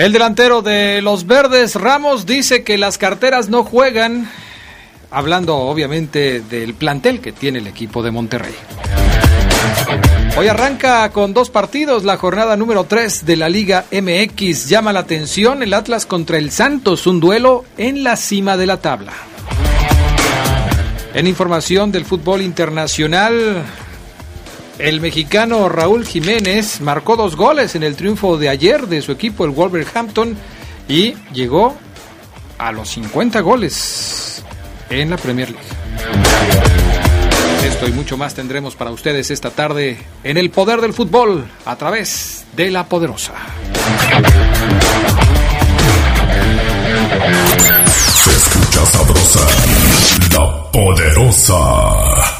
El delantero de los Verdes, Ramos, dice que las carteras no juegan, hablando obviamente del plantel que tiene el equipo de Monterrey. Hoy arranca con dos partidos la jornada número 3 de la Liga MX. Llama la atención el Atlas contra el Santos, un duelo en la cima de la tabla. En información del fútbol internacional, el mexicano Raúl Jiménez marcó dos goles en el triunfo de ayer de su equipo, el Wolverhampton, y llegó a los 50 goles en la Premier League. Esto y mucho más tendremos para ustedes esta tarde en el poder del fútbol a través de la poderosa. Se escucha sabrosa, la poderosa.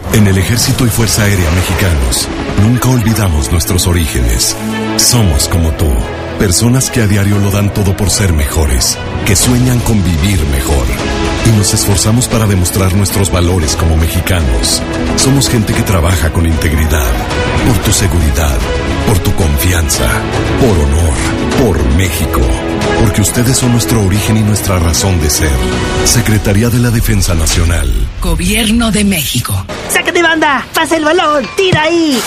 En el Ejército y Fuerza Aérea Mexicanos, nunca olvidamos nuestros orígenes. Somos como tú, personas que a diario lo dan todo por ser mejores, que sueñan con vivir mejor. Y nos esforzamos para demostrar nuestros valores como mexicanos. Somos gente que trabaja con integridad, por tu seguridad, por tu confianza, por honor, por México. Porque ustedes son nuestro origen y nuestra razón de ser. Secretaría de la Defensa Nacional. Gobierno de México. ¡Sácate banda! ¡Pasa el balón! ¡Tira ahí!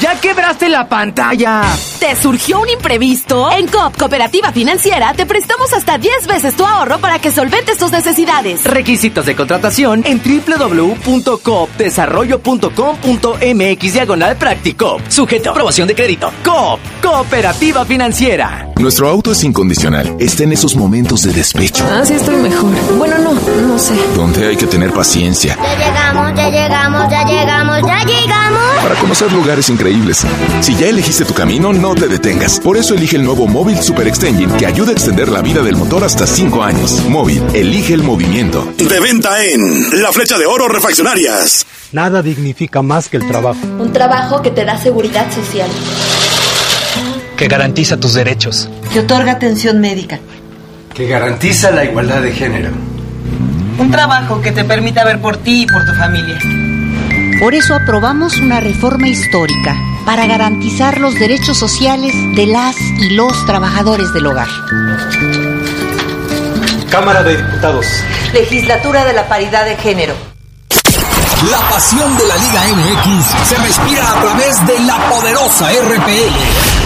¡Ya quebraste la pantalla! ¿Te surgió un imprevisto? En COP Cooperativa Financiera te prestamos hasta 10 veces tu ahorro para que solventes tus necesidades. Requisitos de contratación en www.coopdesarrollo.com.mx diagonal práctico. Sujeto a aprobación de crédito. COP Cooperativa Financiera. Nuestro auto es incondicional. Está en esos momentos de despecho. Ah, sí estoy mejor. Bueno, no, no sé. Donde hay que tener paciencia. Ya llegamos, ya llegamos, ya llegamos, ya llegamos. Para conocer lugares increíbles. Si ya elegiste tu camino, no te detengas. Por eso elige el nuevo Móvil Super Extension que ayuda a extender la vida del motor hasta 5 años. Móvil, elige el movimiento. De venta en La Flecha de Oro Refaccionarias. Nada dignifica más que el trabajo. Un trabajo que te da seguridad social. Que garantiza tus derechos. Que otorga atención médica. Que garantiza la igualdad de género. Un trabajo que te permita ver por ti y por tu familia. Por eso aprobamos una reforma histórica para garantizar los derechos sociales de las y los trabajadores del hogar. Cámara de Diputados. Legislatura de la Paridad de Género. La pasión de la Liga MX se respira a través de la poderosa RPL.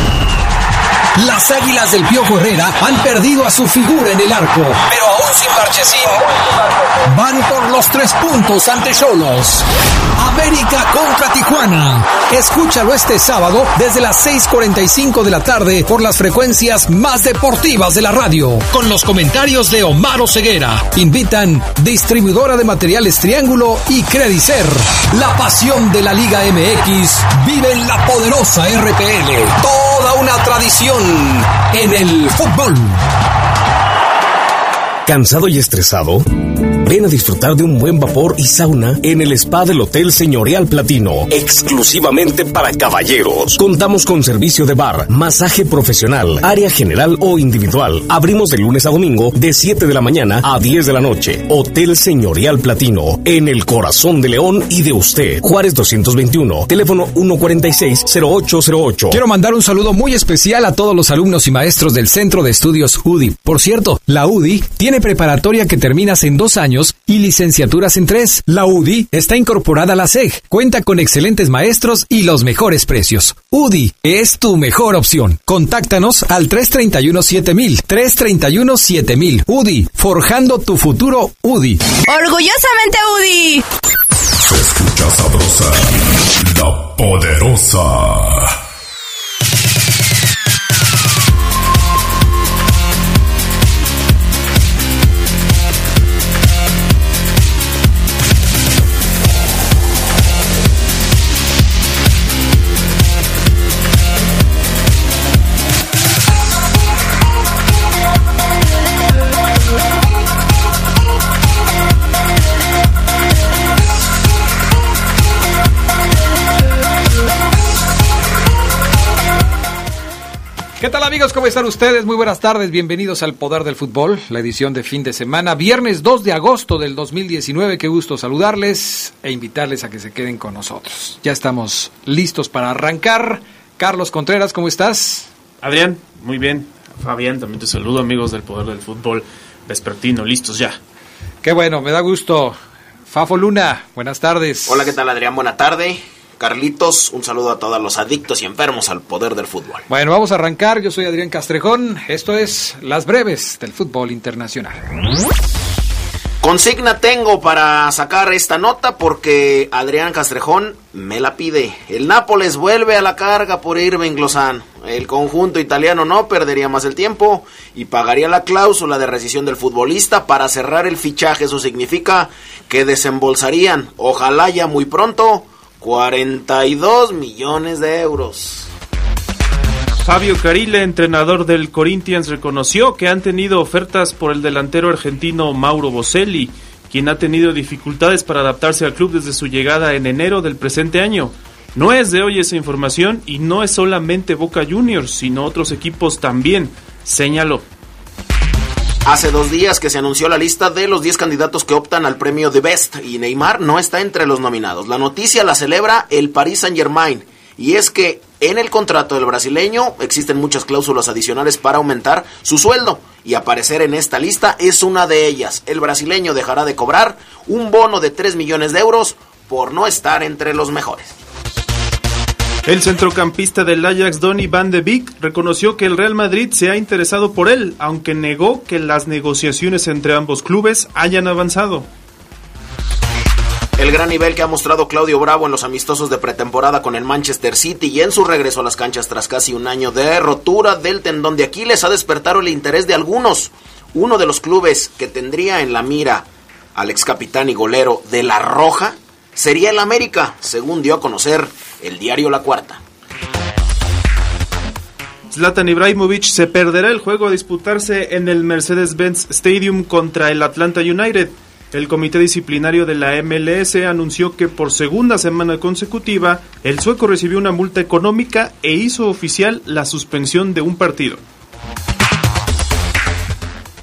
Las Águilas del Piojo Herrera han perdido a su figura en el arco, pero aún sin Marchesín van por los tres puntos ante Cholos. América contra Tijuana. Escúchalo este sábado desde las 6:45 de la tarde por las frecuencias más deportivas de la radio, con los comentarios de Omar Ceguera. Invitan distribuidora de materiales Triángulo y Credicer. La pasión de la Liga MX vive en la poderosa RPL. Toda una tradición en el fútbol. ¿Cansado y estresado? Ven a disfrutar de un buen vapor y sauna en el spa del Hotel Señorial Platino, exclusivamente para caballeros. Contamos con servicio de bar, masaje profesional, área general o individual. Abrimos de lunes a domingo de 7 de la mañana a 10 de la noche. Hotel Señorial Platino, en el corazón de León y de usted. Juárez 221, teléfono 146-0808. Quiero mandar un saludo muy especial a todos los alumnos y maestros del Centro de Estudios UDI. Por cierto, la UDI tiene preparatoria que terminas en dos años años y licenciaturas en 3. La UDI está incorporada a la SEG, cuenta con excelentes maestros y los mejores precios. UDI es tu mejor opción. Contáctanos al 331 7000, 331 7000. UDI, forjando tu futuro UDI. Orgullosamente UDI. Se escucha sabrosa, la poderosa. Amigos? ¿Cómo están ustedes? Muy buenas tardes, bienvenidos al Poder del Fútbol, la edición de fin de semana, viernes 2 de agosto del 2019. Qué gusto saludarles e invitarles a que se queden con nosotros. Ya estamos listos para arrancar. Carlos Contreras, ¿cómo estás? Adrián, muy bien. Fabián, también te saludo amigos del Poder del Fútbol vespertino, listos ya. Qué bueno, me da gusto. Fafo Luna, buenas tardes. Hola, ¿qué tal Adrián? Buena tarde. Carlitos, un saludo a todos los adictos y enfermos al poder del fútbol. Bueno, vamos a arrancar. Yo soy Adrián Castrejón. Esto es Las Breves del Fútbol Internacional. Consigna tengo para sacar esta nota porque Adrián Castrejón me la pide. El Nápoles vuelve a la carga por Irving Lozano. El conjunto italiano no perdería más el tiempo y pagaría la cláusula de rescisión del futbolista para cerrar el fichaje. Eso significa que desembolsarían, ojalá ya muy pronto, 42 millones de euros. Fabio Carile, entrenador del Corinthians, reconoció que han tenido ofertas por el delantero argentino Mauro Boselli, quien ha tenido dificultades para adaptarse al club desde su llegada en enero del presente año. No es de hoy esa información y no es solamente Boca Juniors, sino otros equipos también, señaló. Hace dos días que se anunció la lista de los 10 candidatos que optan al premio de Best y Neymar no está entre los nominados. La noticia la celebra el Paris Saint Germain y es que en el contrato del brasileño existen muchas cláusulas adicionales para aumentar su sueldo y aparecer en esta lista es una de ellas. El brasileño dejará de cobrar un bono de 3 millones de euros por no estar entre los mejores. El centrocampista del Ajax, Donny van de Beek, reconoció que el Real Madrid se ha interesado por él, aunque negó que las negociaciones entre ambos clubes hayan avanzado. El gran nivel que ha mostrado Claudio Bravo en los amistosos de pretemporada con el Manchester City y en su regreso a las canchas tras casi un año de rotura del tendón de Aquiles ha despertado el interés de algunos. Uno de los clubes que tendría en la mira al ex capitán y golero de La Roja sería el América, según dio a conocer el diario La Cuarta. Zlatan Ibrahimovic se perderá el juego a disputarse en el Mercedes-Benz Stadium contra el Atlanta United. El comité disciplinario de la MLS anunció que por segunda semana consecutiva el sueco recibió una multa económica e hizo oficial la suspensión de un partido.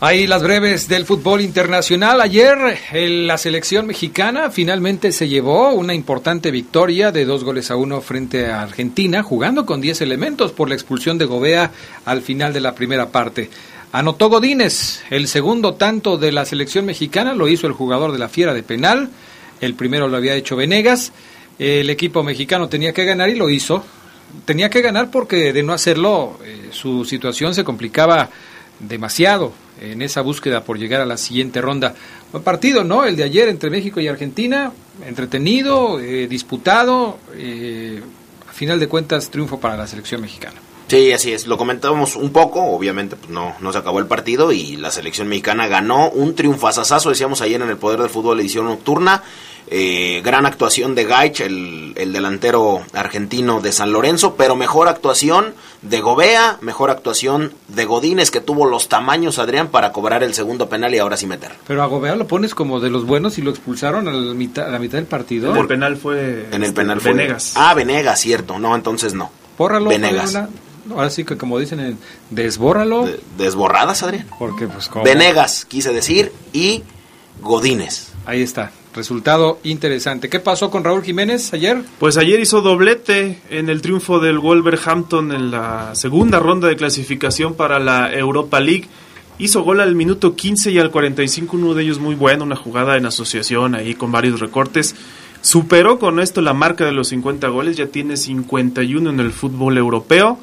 Ahí las breves del fútbol internacional. Ayer la selección mexicana finalmente se llevó una importante victoria de dos goles a uno frente a Argentina, jugando con 10 elementos por la expulsión de Gobea al final de la primera parte. Anotó Godínez, el segundo tanto de la selección mexicana lo hizo el jugador de la Fiera de penal, el primero lo había hecho Venegas, el equipo mexicano tenía que ganar y lo hizo. Tenía que ganar porque de no hacerlo eh, su situación se complicaba demasiado en esa búsqueda por llegar a la siguiente ronda. Buen partido, ¿no? El de ayer entre México y Argentina, entretenido, eh, disputado, eh, a final de cuentas triunfo para la selección mexicana. Sí, así es. Lo comentábamos un poco, obviamente pues no, no se acabó el partido y la selección mexicana ganó un triunfazazazo, decíamos ayer en el Poder del Fútbol edición nocturna. Eh, gran actuación de Gaich, el, el, delantero argentino de San Lorenzo, pero mejor actuación de Gobea, mejor actuación de Godínez, que tuvo los tamaños, Adrián, para cobrar el segundo penal y ahora sí meter. Pero a Gobea lo pones como de los buenos y lo expulsaron a la mitad, a la mitad del partido. El penal fue. En el penal fue. Venegas. Ah, Venegas, cierto. No, entonces no. Bórralo. Venegas. Ahora sí que como dicen, desbórralo. De, desborradas, Adrián. Porque pues como... Venegas, quise decir, y Godínez. Ahí está. Resultado interesante. ¿Qué pasó con Raúl Jiménez ayer? Pues ayer hizo doblete en el triunfo del Wolverhampton en la segunda ronda de clasificación para la Europa League hizo gol al minuto 15 y al 45, uno de ellos muy bueno, una jugada en asociación ahí con varios recortes. Superó con esto la marca de los 50 goles, ya tiene 51 en el fútbol europeo.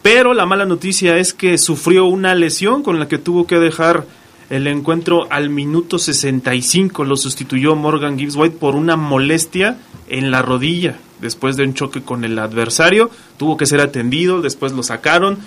Pero la mala noticia es que sufrió una lesión con la que tuvo que dejar el encuentro al minuto 65. Lo sustituyó Morgan Gibbs White por una molestia en la rodilla después de un choque con el adversario. Tuvo que ser atendido, después lo sacaron.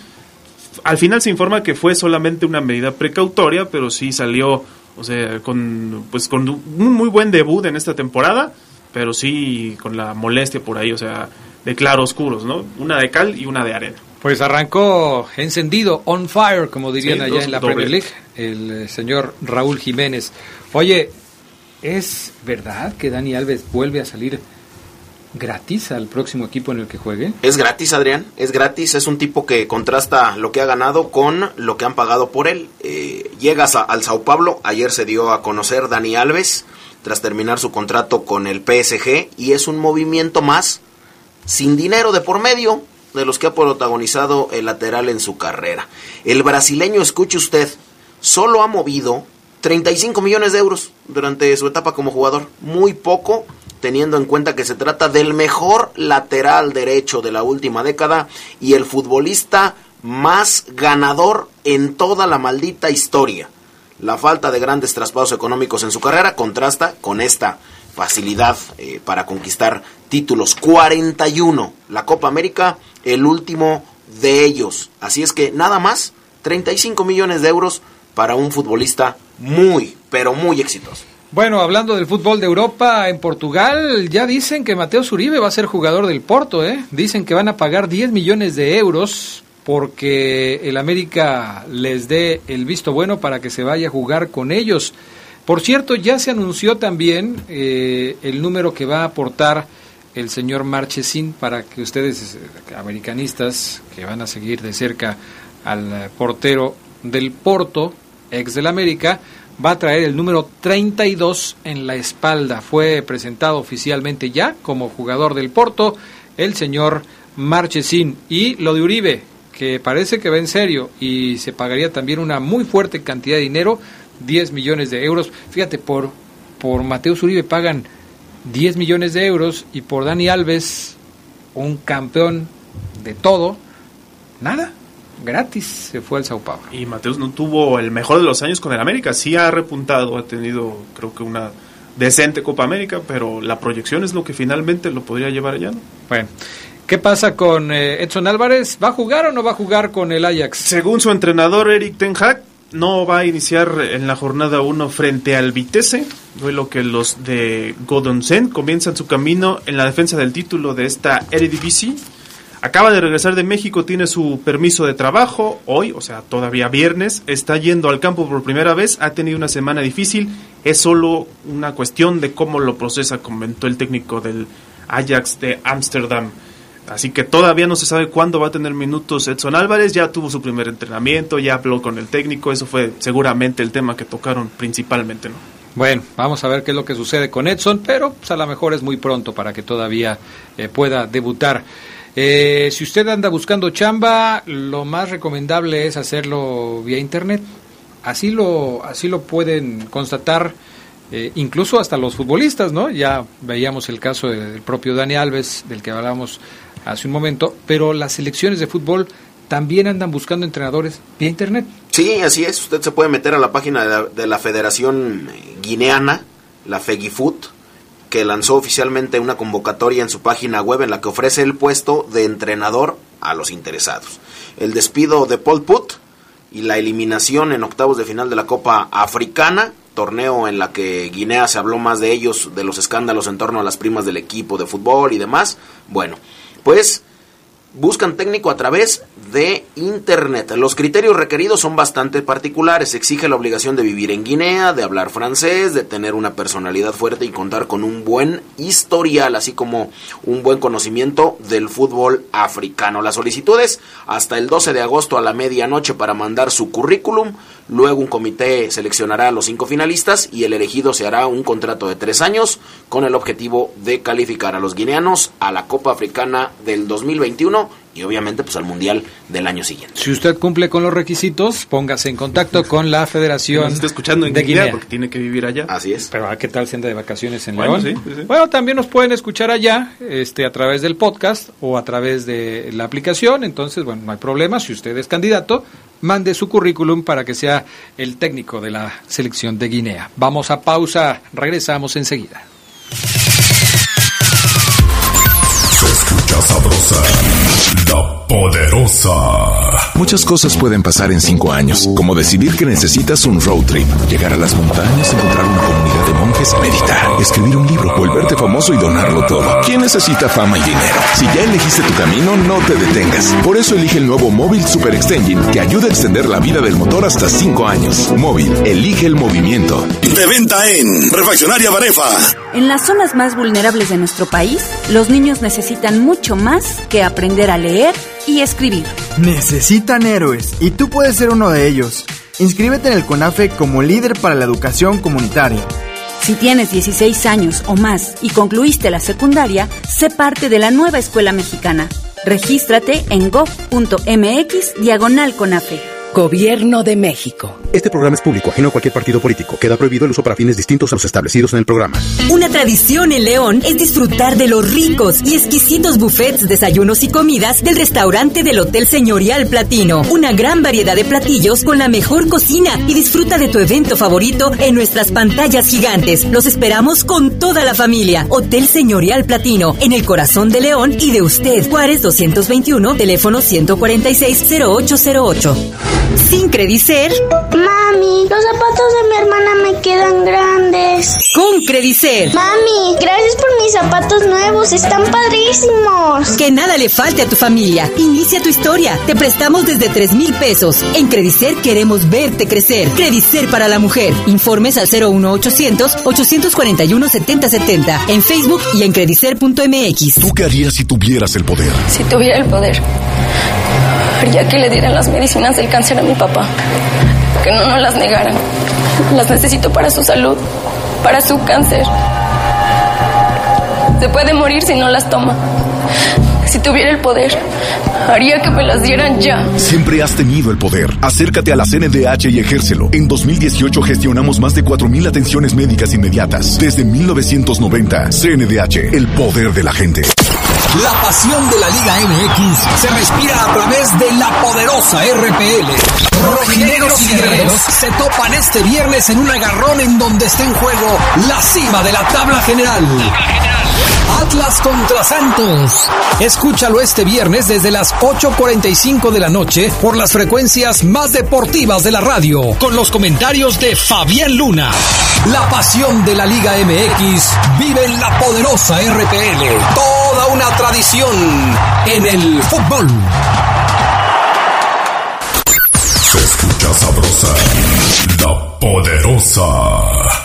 Al final se informa que fue solamente una medida precautoria, pero sí salió, o sea, con, pues con un muy buen debut en esta temporada, pero sí con la molestia por ahí, o sea, de claros oscuros, ¿no? Una de cal y una de arena. Pues arrancó encendido, on fire, como dirían allá en la Premier League, el eh, señor Raúl Jiménez. Oye, ¿es verdad que Dani Alves vuelve a salir gratis al próximo equipo en el que juegue? Es gratis, Adrián, es gratis, es un tipo que contrasta lo que ha ganado con lo que han pagado por él. Eh, llegas al Sao Paulo, ayer se dio a conocer Dani Alves tras terminar su contrato con el PSG y es un movimiento más sin dinero de por medio de los que ha protagonizado el lateral en su carrera. El brasileño, escuche usted, solo ha movido 35 millones de euros durante su etapa como jugador. Muy poco teniendo en cuenta que se trata del mejor lateral derecho de la última década y el futbolista más ganador en toda la maldita historia. La falta de grandes traspasos económicos en su carrera contrasta con esta facilidad eh, para conquistar títulos. 41. La Copa América, el último de ellos. Así es que nada más, 35 millones de euros para un futbolista muy, pero muy exitoso. Bueno, hablando del fútbol de Europa, en Portugal ya dicen que Mateo Zuribe va a ser jugador del Porto, ¿eh? Dicen que van a pagar 10 millones de euros porque el América les dé el visto bueno para que se vaya a jugar con ellos. Por cierto, ya se anunció también eh, el número que va a aportar el señor Marchesín para que ustedes, eh, americanistas, que van a seguir de cerca al portero del Porto, ex del América, va a traer el número 32 en la espalda. Fue presentado oficialmente ya como jugador del Porto el señor Marchesín. Y lo de Uribe, que parece que va en serio y se pagaría también una muy fuerte cantidad de dinero, 10 millones de euros. Fíjate, por, por Mateus Uribe pagan 10 millones de euros y por Dani Alves, un campeón de todo, nada gratis se fue al Sao Paulo. Y Mateus no tuvo el mejor de los años con el América, sí ha repuntado, ha tenido creo que una decente Copa América, pero la proyección es lo que finalmente lo podría llevar allá. ¿no? Bueno, ¿qué pasa con eh, Edson Álvarez? ¿Va a jugar o no va a jugar con el Ajax? Según su entrenador Eric Ten Hag, no va a iniciar en la jornada 1 frente al Vitesse, lo que los de Godonsen comienzan su camino en la defensa del título de esta Eredivisie Acaba de regresar de México, tiene su permiso de trabajo hoy, o sea, todavía viernes. Está yendo al campo por primera vez, ha tenido una semana difícil. Es solo una cuestión de cómo lo procesa, comentó el técnico del Ajax de Ámsterdam. Así que todavía no se sabe cuándo va a tener minutos Edson Álvarez. Ya tuvo su primer entrenamiento, ya habló con el técnico. Eso fue seguramente el tema que tocaron principalmente, ¿no? Bueno, vamos a ver qué es lo que sucede con Edson, pero pues, a lo mejor es muy pronto para que todavía eh, pueda debutar. Eh, si usted anda buscando chamba, lo más recomendable es hacerlo vía internet. Así lo, así lo pueden constatar eh, incluso hasta los futbolistas, ¿no? Ya veíamos el caso del propio Dani Alves, del que hablábamos hace un momento, pero las selecciones de fútbol también andan buscando entrenadores vía internet. Sí, así es. Usted se puede meter a la página de la, de la Federación Guineana, la FEGIFUT, que lanzó oficialmente una convocatoria en su página web en la que ofrece el puesto de entrenador a los interesados. El despido de Paul Put y la eliminación en octavos de final de la Copa Africana, torneo en la que Guinea se habló más de ellos, de los escándalos en torno a las primas del equipo de fútbol y demás. Bueno, pues buscan técnico a través de Internet. Los criterios requeridos son bastante particulares. Exige la obligación de vivir en Guinea, de hablar francés, de tener una personalidad fuerte y contar con un buen historial, así como un buen conocimiento del fútbol africano. Las solicitudes hasta el 12 de agosto a la medianoche para mandar su currículum. Luego un comité seleccionará a los cinco finalistas y el elegido se hará un contrato de tres años con el objetivo de calificar a los guineanos a la Copa Africana del 2021 y obviamente pues al Mundial del año siguiente. Si usted cumple con los requisitos, póngase en contacto con la Federación Nos está escuchando en de Guinea, Guinea. porque tiene que vivir allá. Así es. Pero ¿a qué tal se anda de vacaciones en Bueno, León? sí, sí, sí. Bueno, también nos pueden escuchar allá, este, a través del podcast o a través de la aplicación. Entonces, bueno, no hay problema. Si usted es candidato, mande su currículum para que sea el técnico de la selección de Guinea. Vamos a pausa, regresamos enseguida. Se escucha sabrosa, poderosa. Muchas cosas pueden pasar en cinco años, como decidir que necesitas un road trip, llegar a las montañas, encontrar una comunidad de monjes, meditar, escribir un libro, volverte famoso y donarlo todo. ¿Quién necesita fama y dinero? Si ya elegiste tu camino, no te detengas. Por eso elige el nuevo Móvil Super Extension que ayuda a extender la vida del motor hasta cinco años. Móvil, elige el movimiento. De venta en Refaccionaria Barefa. En las zonas más vulnerables de nuestro país, los niños necesitan mucho más que aprender a leer y escribir. Necesitan héroes y tú puedes ser uno de ellos. Inscríbete en el CONAFE como líder para la educación comunitaria. Si tienes 16 años o más y concluiste la secundaria, sé parte de la nueva escuela mexicana. Regístrate en gov.mx diagonal CONAFE. Gobierno de México. Este programa es público, ajeno a cualquier partido político. Queda prohibido el uso para fines distintos a los establecidos en el programa. Una tradición en León es disfrutar de los ricos y exquisitos buffets, desayunos y comidas del restaurante del Hotel Señorial Platino. Una gran variedad de platillos con la mejor cocina y disfruta de tu evento favorito en nuestras pantallas gigantes. Los esperamos con toda la familia. Hotel Señorial Platino, en el corazón de León y de usted. Juárez 221, teléfono 146-0808. Sin Credicer. Mami, los zapatos de mi hermana me quedan grandes. Con Credicer. Mami, gracias por mis zapatos nuevos, están padrísimos. Que nada le falte a tu familia. Inicia tu historia. Te prestamos desde 3 mil pesos. En Credicer queremos verte crecer. Credicer para la mujer. Informes al 01800 841 7070. En Facebook y en credicer.mx. ¿Tú qué harías si tuvieras el poder? Si tuviera el poder, haría que le dieran las medicinas del cáncer a mi papá. Que no nos las negaran. Las necesito para su salud, para su cáncer. Se puede morir si no las toma. Si tuviera el poder, haría que me las dieran ya. Siempre has tenido el poder. Acércate a la CNDH y ejércelo. En 2018 gestionamos más de 4.000 atenciones médicas inmediatas. Desde 1990, CNDH, el poder de la gente. La pasión de la Liga MX se respira a través de la poderosa RPL. Rojinegros y guerreros se topan este viernes en un agarrón en donde está en juego la cima de la tabla general. Atlas contra Santos. Escúchalo este viernes desde las 8.45 de la noche por las frecuencias más deportivas de la radio, con los comentarios de Fabián Luna. La pasión de la Liga MX vive en la poderosa RPL. Toda una tradición en el fútbol. Se escucha sabrosa, la poderosa.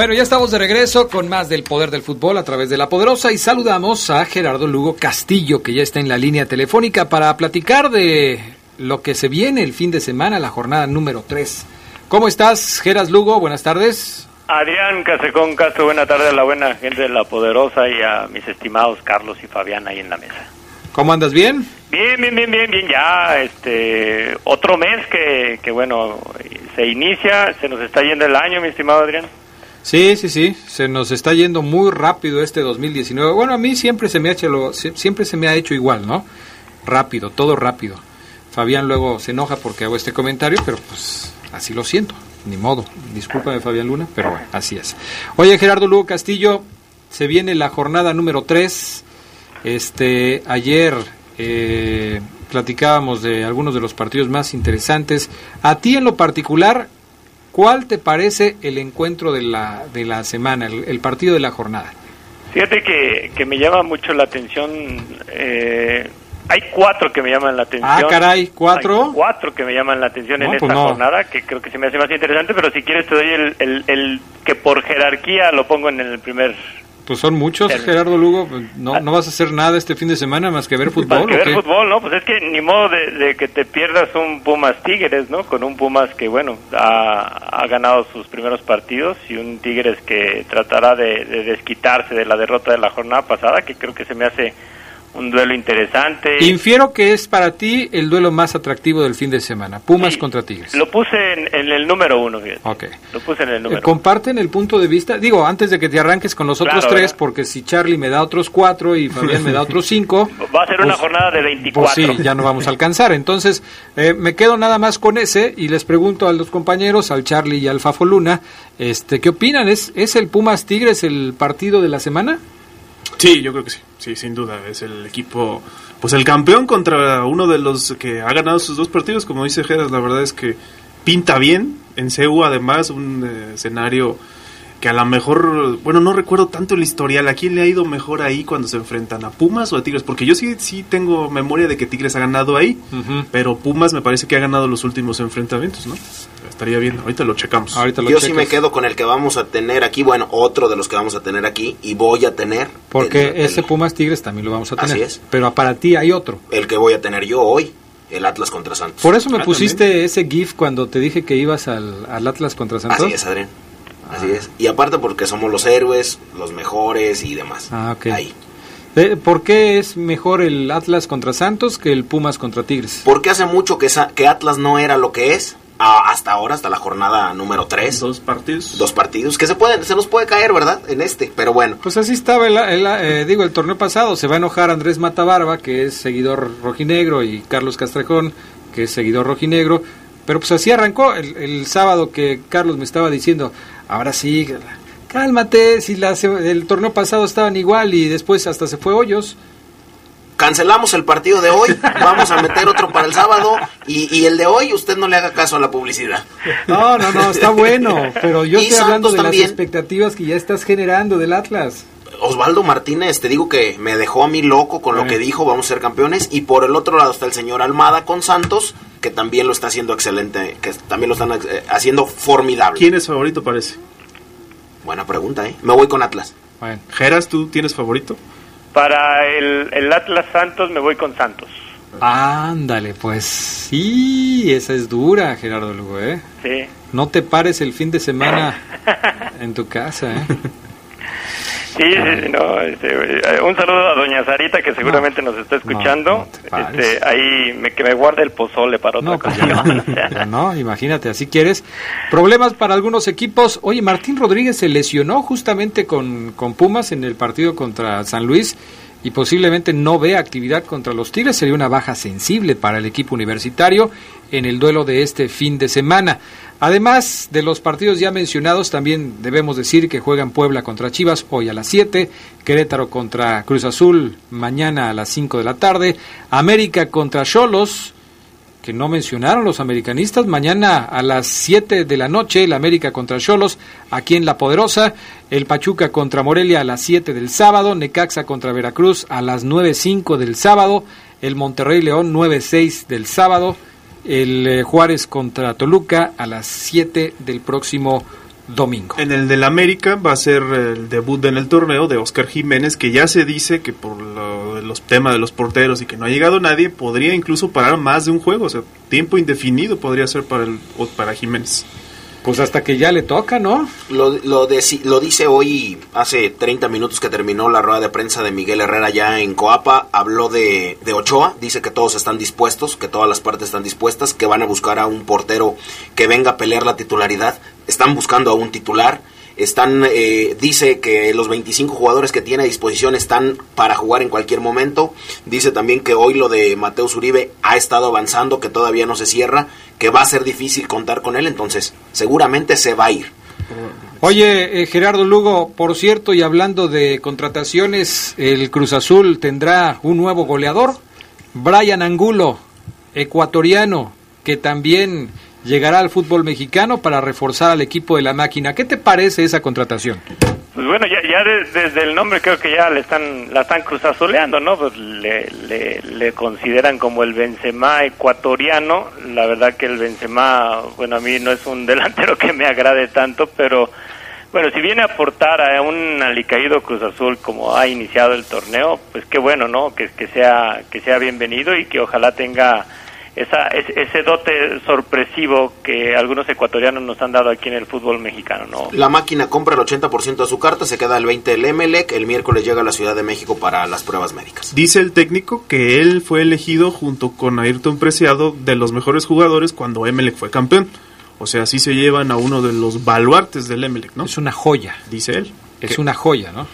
Bueno, ya estamos de regreso con más del poder del fútbol a través de la poderosa y saludamos a Gerardo Lugo Castillo que ya está en la línea telefónica para platicar de lo que se viene el fin de semana, la jornada número 3. ¿Cómo estás, Geras Lugo? Buenas tardes. Adrián Casecón Castro, buena tarde a la buena gente de La Poderosa y a mis estimados Carlos y Fabián ahí en la mesa. ¿Cómo andas? ¿Bien? Bien, bien, bien, bien, bien, ya, este, otro mes que, que bueno, se inicia, se nos está yendo el año, mi estimado Adrián. Sí, sí, sí, se nos está yendo muy rápido este 2019. Bueno, a mí siempre se me ha hecho, siempre se me ha hecho igual, ¿no? Rápido, todo rápido. Fabián luego se enoja porque hago este comentario, pero pues así lo siento, ni modo. Discúlpame Fabián Luna, pero bueno, así es. Oye, Gerardo Lugo Castillo, se viene la jornada número 3. Este, ayer eh, platicábamos de algunos de los partidos más interesantes. A ti en lo particular, ¿Cuál te parece el encuentro de la, de la semana, el, el partido de la jornada? Fíjate que, que, me llama mucho la atención eh, hay cuatro que me llaman la atención. Ah, caray, ¿cuatro? Hay cuatro que me llaman la atención en esta pues no. jornada, que creo que se me hace más interesante, pero si quieres te doy el, el, el que por jerarquía lo pongo en el primer... Pues son muchos. Gerardo Lugo. No, no vas a hacer nada este fin de semana más que ver Más fútbol. que ¿o ver qué? fútbol, ¿no? Pues es que ni modo de, de que te pierdas un Pumas Tigres, ¿no? Con un Pumas que, bueno, ha, ha ganado sus primeros partidos y un Tigres que tratará de, de desquitarse de la derrota de la jornada pasada, que creo que se me hace un duelo interesante. Infiero que es para ti el duelo más atractivo del fin de semana. Pumas contra Tigres. Lo puse en, en el número uno, fíjate. Ok. Lo puse en el Eh, número ¿Comparten el punto de vista? Digo, antes de que te arranques con los otros Claro, tres, ¿verdad? porque si Charlie me da otros cuatro y Fabián me da otros cinco, Va a ser una pues- jornada de 24. pues sí, ya no vamos a alcanzar. Entonces, eh, me quedo nada más con ese y les pregunto a los compañeros, al Charlie y al Fafo Luna, este, ¿qué opinan? ¿Es, ¿Es el Pumas Tigres el partido de la semana? Sí, yo creo que sí. Sí, sin duda. Es el equipo, pues el campeón contra uno de los que ha ganado sus dos partidos. Como dice Geras, la verdad es que pinta bien. En CEU, además, un eh, escenario que a lo mejor, bueno, no recuerdo tanto el historial. ¿A quién le ha ido mejor ahí cuando se enfrentan? ¿A Pumas o a Tigres? Porque yo sí, sí tengo memoria de que Tigres ha ganado ahí, pero Pumas me parece que ha ganado los últimos enfrentamientos, ¿no? Estaría bien, ahorita lo checamos. Yo sí me quedo con el que vamos a tener aquí, bueno, otro de los que vamos a tener aquí, y voy a tener Porque ese Pumas Tigres también lo vamos a tener. Así es. Pero para ti hay otro. el que voy a tener yo hoy, el Atlas contra Santos. Por eso me Ah, pusiste ese GIF cuando te dije que ibas al, al Atlas contra Santos. Así es, Adrián. Así es. Y aparte porque somos los héroes, los mejores y demás. Ah, ok. Eh, ¿Por qué es mejor el Atlas contra Santos que el Pumas contra Tigres? Porque hace mucho que, Sa- que Atlas no era lo que es. hasta ahora, hasta la jornada número 3. Dos partidos. Dos partidos. Que se pueden, se nos puede caer, ¿verdad? En este. Pero bueno. Pues así estaba el, el, eh, digo el torneo pasado. Se va a enojar Andrés Matabarba, que es seguidor rojinegro, y Carlos Castrejón, que es seguidor rojinegro. Pero pues así arrancó el, el sábado que Carlos me estaba diciendo, ahora sí, cálmate, si la, el torneo pasado estaban igual y después hasta se fue hoyos. Cancelamos el partido de hoy. Vamos a meter otro para el sábado. Y, y el de hoy, usted no le haga caso a la publicidad. No, no, no, está bueno, pero yo estoy hablando de también. las expectativas que ya estás generando del Atlas. Osvaldo Martínez, te digo que me dejó a mí loco con lo que dijo, vamos a ser campeones. Y por el otro lado está el señor Almada con Santos, que también lo está haciendo excelente, que también lo están eh, haciendo formidable. ¿Quién es favorito, parece? Buena pregunta, ¿eh? Me voy con Atlas. Geras, ¿tú tienes favorito? Para el, el Atlas Santos me voy con Santos. Ándale, pues sí, esa es dura, Gerardo Lugo, ¿eh? Sí. No te pares el fin de semana en tu casa, ¿eh? Sí, no, este, eh, un saludo a doña Sarita que seguramente nos está escuchando. este, ahí me, que me guarde el pozole para otra pues ocasión. ya no, ya no, imagínate, así quieres. Problemas para algunos equipos. Oye, Martín Rodríguez se lesionó justamente con, con Pumas en el partido contra San Luis y posiblemente no vea actividad contra los Tigres. Sería una baja sensible para el equipo universitario en el duelo de este fin de semana. Además de los partidos ya mencionados, también debemos decir que juegan Puebla contra Chivas hoy a las 7, Querétaro contra Cruz Azul mañana a las 5 de la tarde, América contra Cholos, que no mencionaron los americanistas. Mañana a las 7 de la noche, el América contra Cholos, aquí en La Poderosa. El Pachuca contra Morelia a las 7 del sábado. Necaxa contra Veracruz a las 9.05 del sábado. El Monterrey León 9.06 del sábado. El eh, Juárez contra Toluca a las 7 del próximo domingo. En el del América va a ser el debut en el torneo de Oscar Jiménez, que ya se dice que por lo de los temas de los porteros y que no ha llegado nadie, podría incluso parar más de un juego, o sea, tiempo indefinido podría ser para, el, para Jiménez. Pues hasta que ya le toca, ¿no? Lo, lo, deci- lo dice hoy, hace 30 minutos que terminó la rueda de prensa de Miguel Herrera ya en Coapa, habló de, de Ochoa, dice que todos están dispuestos, que todas las partes están dispuestas, que van a buscar a un portero que venga a pelear la titularidad, están buscando a un titular, están, eh, dice que los 25 jugadores que tiene a disposición están para jugar en cualquier momento, dice también que hoy lo de Mateus Uribe ha estado avanzando, que todavía no se cierra, que va a ser difícil contar con él, entonces seguramente se va a ir. Oye, eh, Gerardo Lugo, por cierto, y hablando de contrataciones, el Cruz Azul tendrá un nuevo goleador, Brian Angulo, ecuatoriano, que también llegará al fútbol mexicano para reforzar al equipo de la máquina. ¿Qué te parece esa contratación? Pues bueno, ya, ya desde el nombre creo que ya le están, la están cruzazoleando, ¿no? Pues le, le, le, consideran como el Benzema ecuatoriano. La verdad que el Benzema, bueno, a mí no es un delantero que me agrade tanto, pero bueno, si viene a aportar a un alicaído Cruz Azul como ha iniciado el torneo, pues qué bueno, ¿no? Que, que sea que sea bienvenido y que ojalá tenga esa, ese dote sorpresivo que algunos ecuatorianos nos han dado aquí en el fútbol mexicano. ¿no? La máquina compra el 80% de su carta, se queda el 20% el Emelec, el miércoles llega a la Ciudad de México para las pruebas médicas. Dice el técnico que él fue elegido junto con Ayrton Preciado de los mejores jugadores cuando Emelec fue campeón. O sea, así se llevan a uno de los baluartes del Emelec, ¿no? Es una joya. Dice él. Es una joya, ¿no?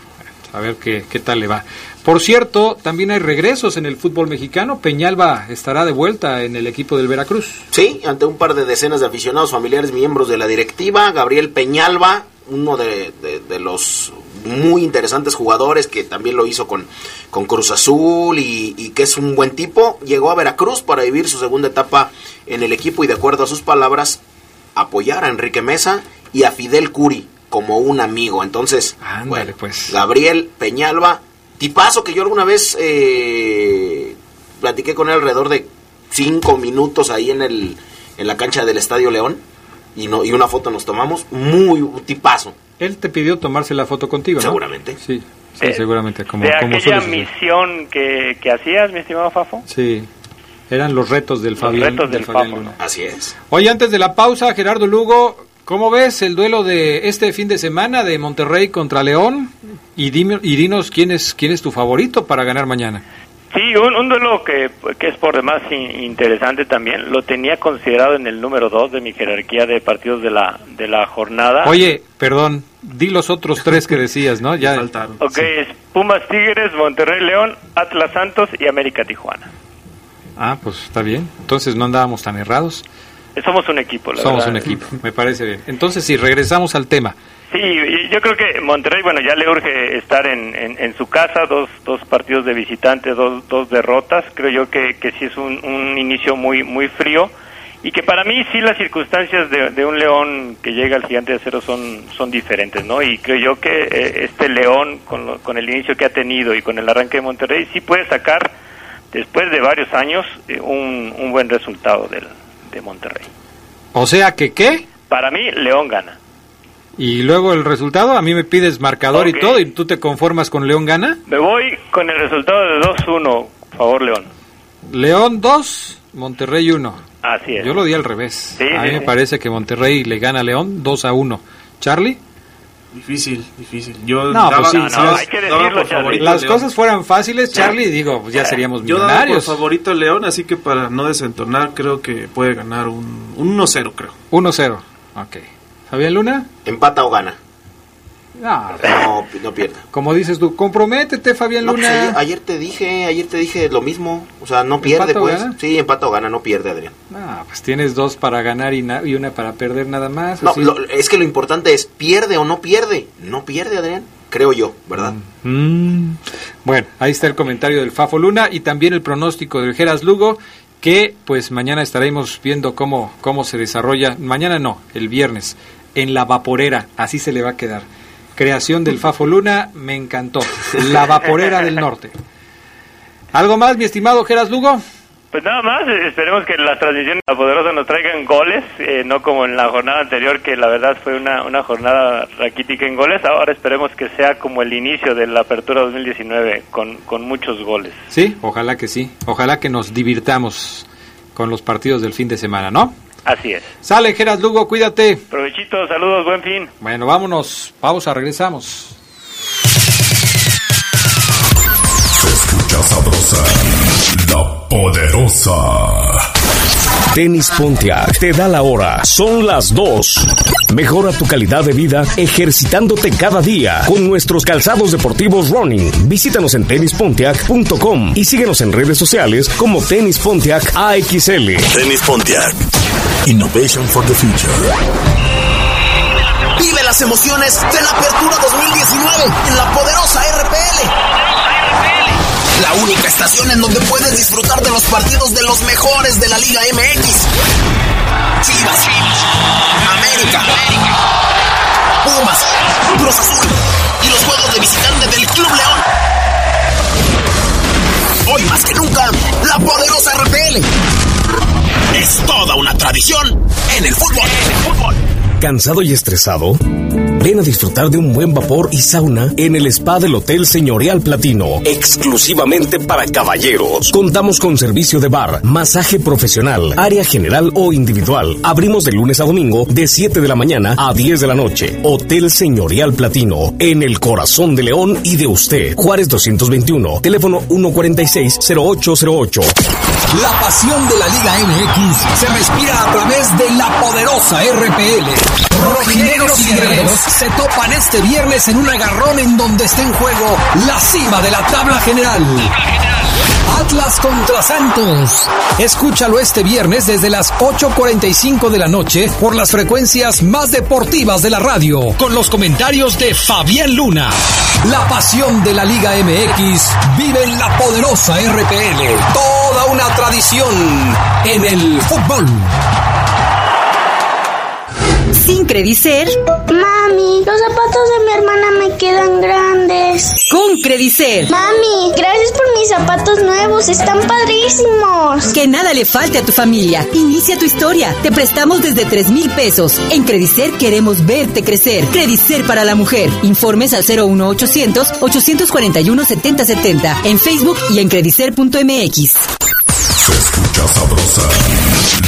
A ver qué, qué tal le va. Por cierto, también hay regresos en el fútbol mexicano. Peñalba estará de vuelta en el equipo del Veracruz. Sí, ante un par de decenas de aficionados, familiares, miembros de la directiva. Gabriel Peñalba, uno de, de, los muy interesantes jugadores que también lo hizo con, con Cruz Azul y, y, que es un buen tipo, llegó a Veracruz para vivir su segunda etapa en el equipo y de acuerdo a sus palabras apoyar a Enrique Mesa y a Fidel Curi como un amigo. Entonces, bueno, pues. Gabriel Peñalba, tipazo que yo alguna vez eh, platiqué con él alrededor de cinco minutos ahí en, el, en la cancha del Estadio León y, no, y una foto nos tomamos. Muy tipazo. Él te pidió tomarse la foto contigo, ¿no? Seguramente. Sí. Sí, seguramente. Como, de aquella misión que, que hacías, mi estimado Fafo. Sí. Eran los retos del Fabián. Retos del, Fabián Así es. Oye, antes de la pausa, Gerardo Lugo, ¿cómo ves el duelo de este fin de semana de Monterrey contra León? Y, dime, y dinos quién es, quién es tu favorito para ganar mañana. Sí, un, duelo que, que, es por demás interesante también. Lo tenía considerado en el número 2 de mi jerarquía de partidos de la, de la jornada. Oye, perdón, di los otros tres que decías, ¿no? Ya faltaron. Ok, es Pumas Tigres, Monterrey León, Atlas Santos y América Tijuana. Ah, pues está bien. Entonces no andábamos tan errados. Somos un equipo, la Somos verdad. un equipo, me parece bien. Entonces, si regresamos al tema. Sí, yo creo que Monterrey, bueno, ya le urge estar en, en, su casa, dos, dos partidos de visitante, dos, dos derrotas. Creo yo que, que sí es un, un inicio muy, muy frío y que para mí sí las circunstancias de, de, un León que llega al Gigante de Acero son, son diferentes, ¿no? Y creo yo que eh, este León, con, lo, con el inicio que ha tenido y con el arranque de Monterrey, sí puede sacar después de varios años eh, un, un, buen resultado del, de Monterrey. O sea que qué? Para mí León gana. Y luego el resultado, a mí me pides marcador okay. y todo, y tú te conformas con León gana. Me voy con el resultado de 2-1, favor León. León 2, Monterrey 1. Así es. Yo lo di al revés. Sí, a mí sí, me sí. parece que Monterrey le gana a León 2 a 1. ¿Charlie? Difícil, difícil. Yo no, daba, pues sí, no, si no, las, hay que decirlo, Charlie. las León. cosas fueran fáciles, Charlie, digo, pues ya seríamos Yo daba por millonarios. favorito León, así que para no desentornar, creo que puede ganar un, un 1-0, creo. 1-0. Ok. ¿Fabián Luna? Empata o gana. No, No, no pierde. como dices tú, comprométete, Fabián No, pues Luna. ayer, te dije, ayer te dije lo mismo. O sea, no pierde, ¿Empata o pues. gana? Sí, empata o gana, no pierde, Adrián. No, pues tienes dos para ganar y, y una para perder nada más. No, lo- es que lo importante es, ¿pierde o no pierde? No pierde, Adrián. Creo yo, ¿verdad? Mm. Bueno, ahí está el comentario del Fafo Luna y también el pronóstico del Geras Lugo, que pues mañana estaremos viendo cómo, cómo se desarrolla, mañana no, el viernes, en la vaporera, así se le va a quedar. Creación del Fafo Luna, me encantó. La vaporera del norte. ¿Algo más, mi estimado Geras Lugo? Pues nada más, esperemos que las transmisiones de la Poderosa nos traigan goles, eh, no como en la jornada anterior, que la verdad fue una, una jornada raquítica en goles. Ahora esperemos que sea como el inicio de la apertura 2019, con, con muchos goles. Sí, ojalá que sí. Ojalá que nos divirtamos con los partidos del fin de semana, ¿no? Así es. Sale, Geras Lugo, cuídate. Provechito, saludos, buen fin. Bueno, vámonos. Pausa, regresamos. Se escucha sabrosa, la poderosa. Tenis Pontiac te da la hora. Son las 2. Mejora tu calidad de vida ejercitándote cada día con nuestros calzados deportivos running. Visítanos en tenispontiac.com y síguenos en redes sociales como Tenis Pontiac AXL. Tenis Pontiac. Innovation for the future. Vive las emociones de la Apertura 2019 en la poderosa RPL. La única estación en donde puedes disfrutar de los partidos de los mejores de la Liga MX. Chivas, América, América. Pumas, Cruz Azul y los juegos de visitante del Club León. Hoy más que nunca, la poderosa RPL. Es toda una tradición en el fútbol. ¿Cansado y estresado? Ven a disfrutar de un buen vapor y sauna en el spa del Hotel Señorial Platino, exclusivamente para caballeros. Contamos con servicio de bar, masaje profesional, área general o individual. Abrimos de lunes a domingo de 7 de la mañana a 10 de la noche. Hotel Señorial Platino, en el corazón de León y de usted. Juárez 221, teléfono 146-0808. La pasión de la Liga MX se respira a través de la poderosa RPL. Rojinegros y guerreros se topan este viernes en un agarrón en donde está en juego la cima de la tabla general. Atlas contra Santos. Escúchalo este viernes desde las 8.45 de la noche por las frecuencias más deportivas de la radio, con los comentarios de Fabián Luna. La pasión de la Liga MX vive en la poderosa RPL. Toda una tradición en el fútbol. Sin Credicer. Mami, los zapatos de mi hermana me quedan grandes. Con Credicer. Mami, gracias por mis zapatos nuevos, están padrísimos. Que nada le falte a tu familia. Inicia tu historia. Te prestamos desde 3 mil pesos. En Credicer queremos verte crecer. Credicer para la mujer. Informes al 01800 841 7070 en Facebook y en credicer.mx. Se escucha sabrosa,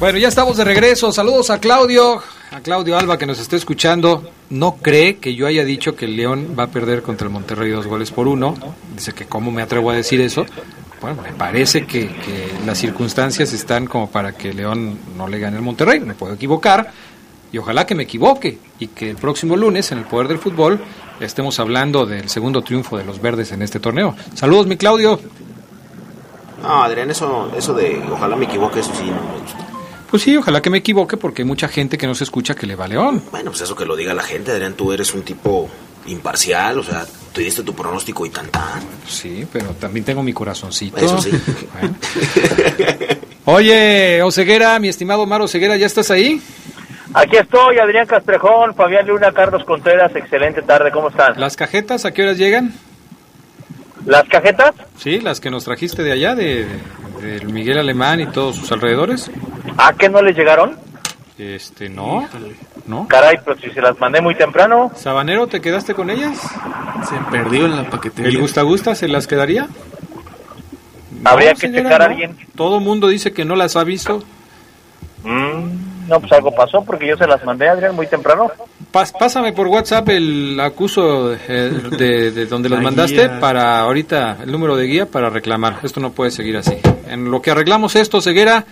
Bueno, ya estamos de regreso. Saludos a Claudio, a Claudio Alba que nos está escuchando. No cree que yo haya dicho que el León va a perder contra el Monterrey dos goles por uno. Dice que cómo me atrevo a decir eso. Bueno, me parece que, las circunstancias están como para que León no le gane al Monterrey. Me puedo equivocar y ojalá que me equivoque y que el próximo lunes en el Poder del Fútbol estemos hablando del segundo triunfo de los verdes en este torneo. Saludos, mi Claudio. No, Adrián, eso, eso de ojalá me equivoque, eso sí no me gusta. Pues sí, ojalá que me equivoque porque hay mucha gente que no se escucha que le va a León. Bueno, pues eso que lo diga la gente, Adrián, tú eres un tipo imparcial, o sea, tú diste tu pronóstico y tan tan. Sí, pero también tengo mi corazoncito. Eso sí. Bueno. Oye, Oseguera, mi estimado Mar Oseguera, ¿ya estás ahí? Aquí estoy, Adrián Castrejón, Fabián Luna, Carlos Contreras, excelente tarde, ¿cómo están? ¿Las cajetas a qué horas llegan? ¿Las cajetas? Sí, las que nos trajiste de allá, de, de Miguel Alemán y todos sus alrededores. ¿A qué no les llegaron? Este, no, no. Caray, pero si se las mandé muy temprano. ¿Sabanero, te quedaste con ellas? Se perdió en la paquetería. ¿El Gusta Gusta se las quedaría? Habría No, que señora, checar a no. alguien. Todo mundo dice que no las ha visto. Mm, no, pues algo pasó porque yo se las mandé, Adrián, muy temprano. Pas- pásame por WhatsApp el acuso eh, de, de donde las La mandaste guía. para ahorita el número de guía para reclamar. Esto no puede seguir así. En lo que arreglamos esto, Ceguera,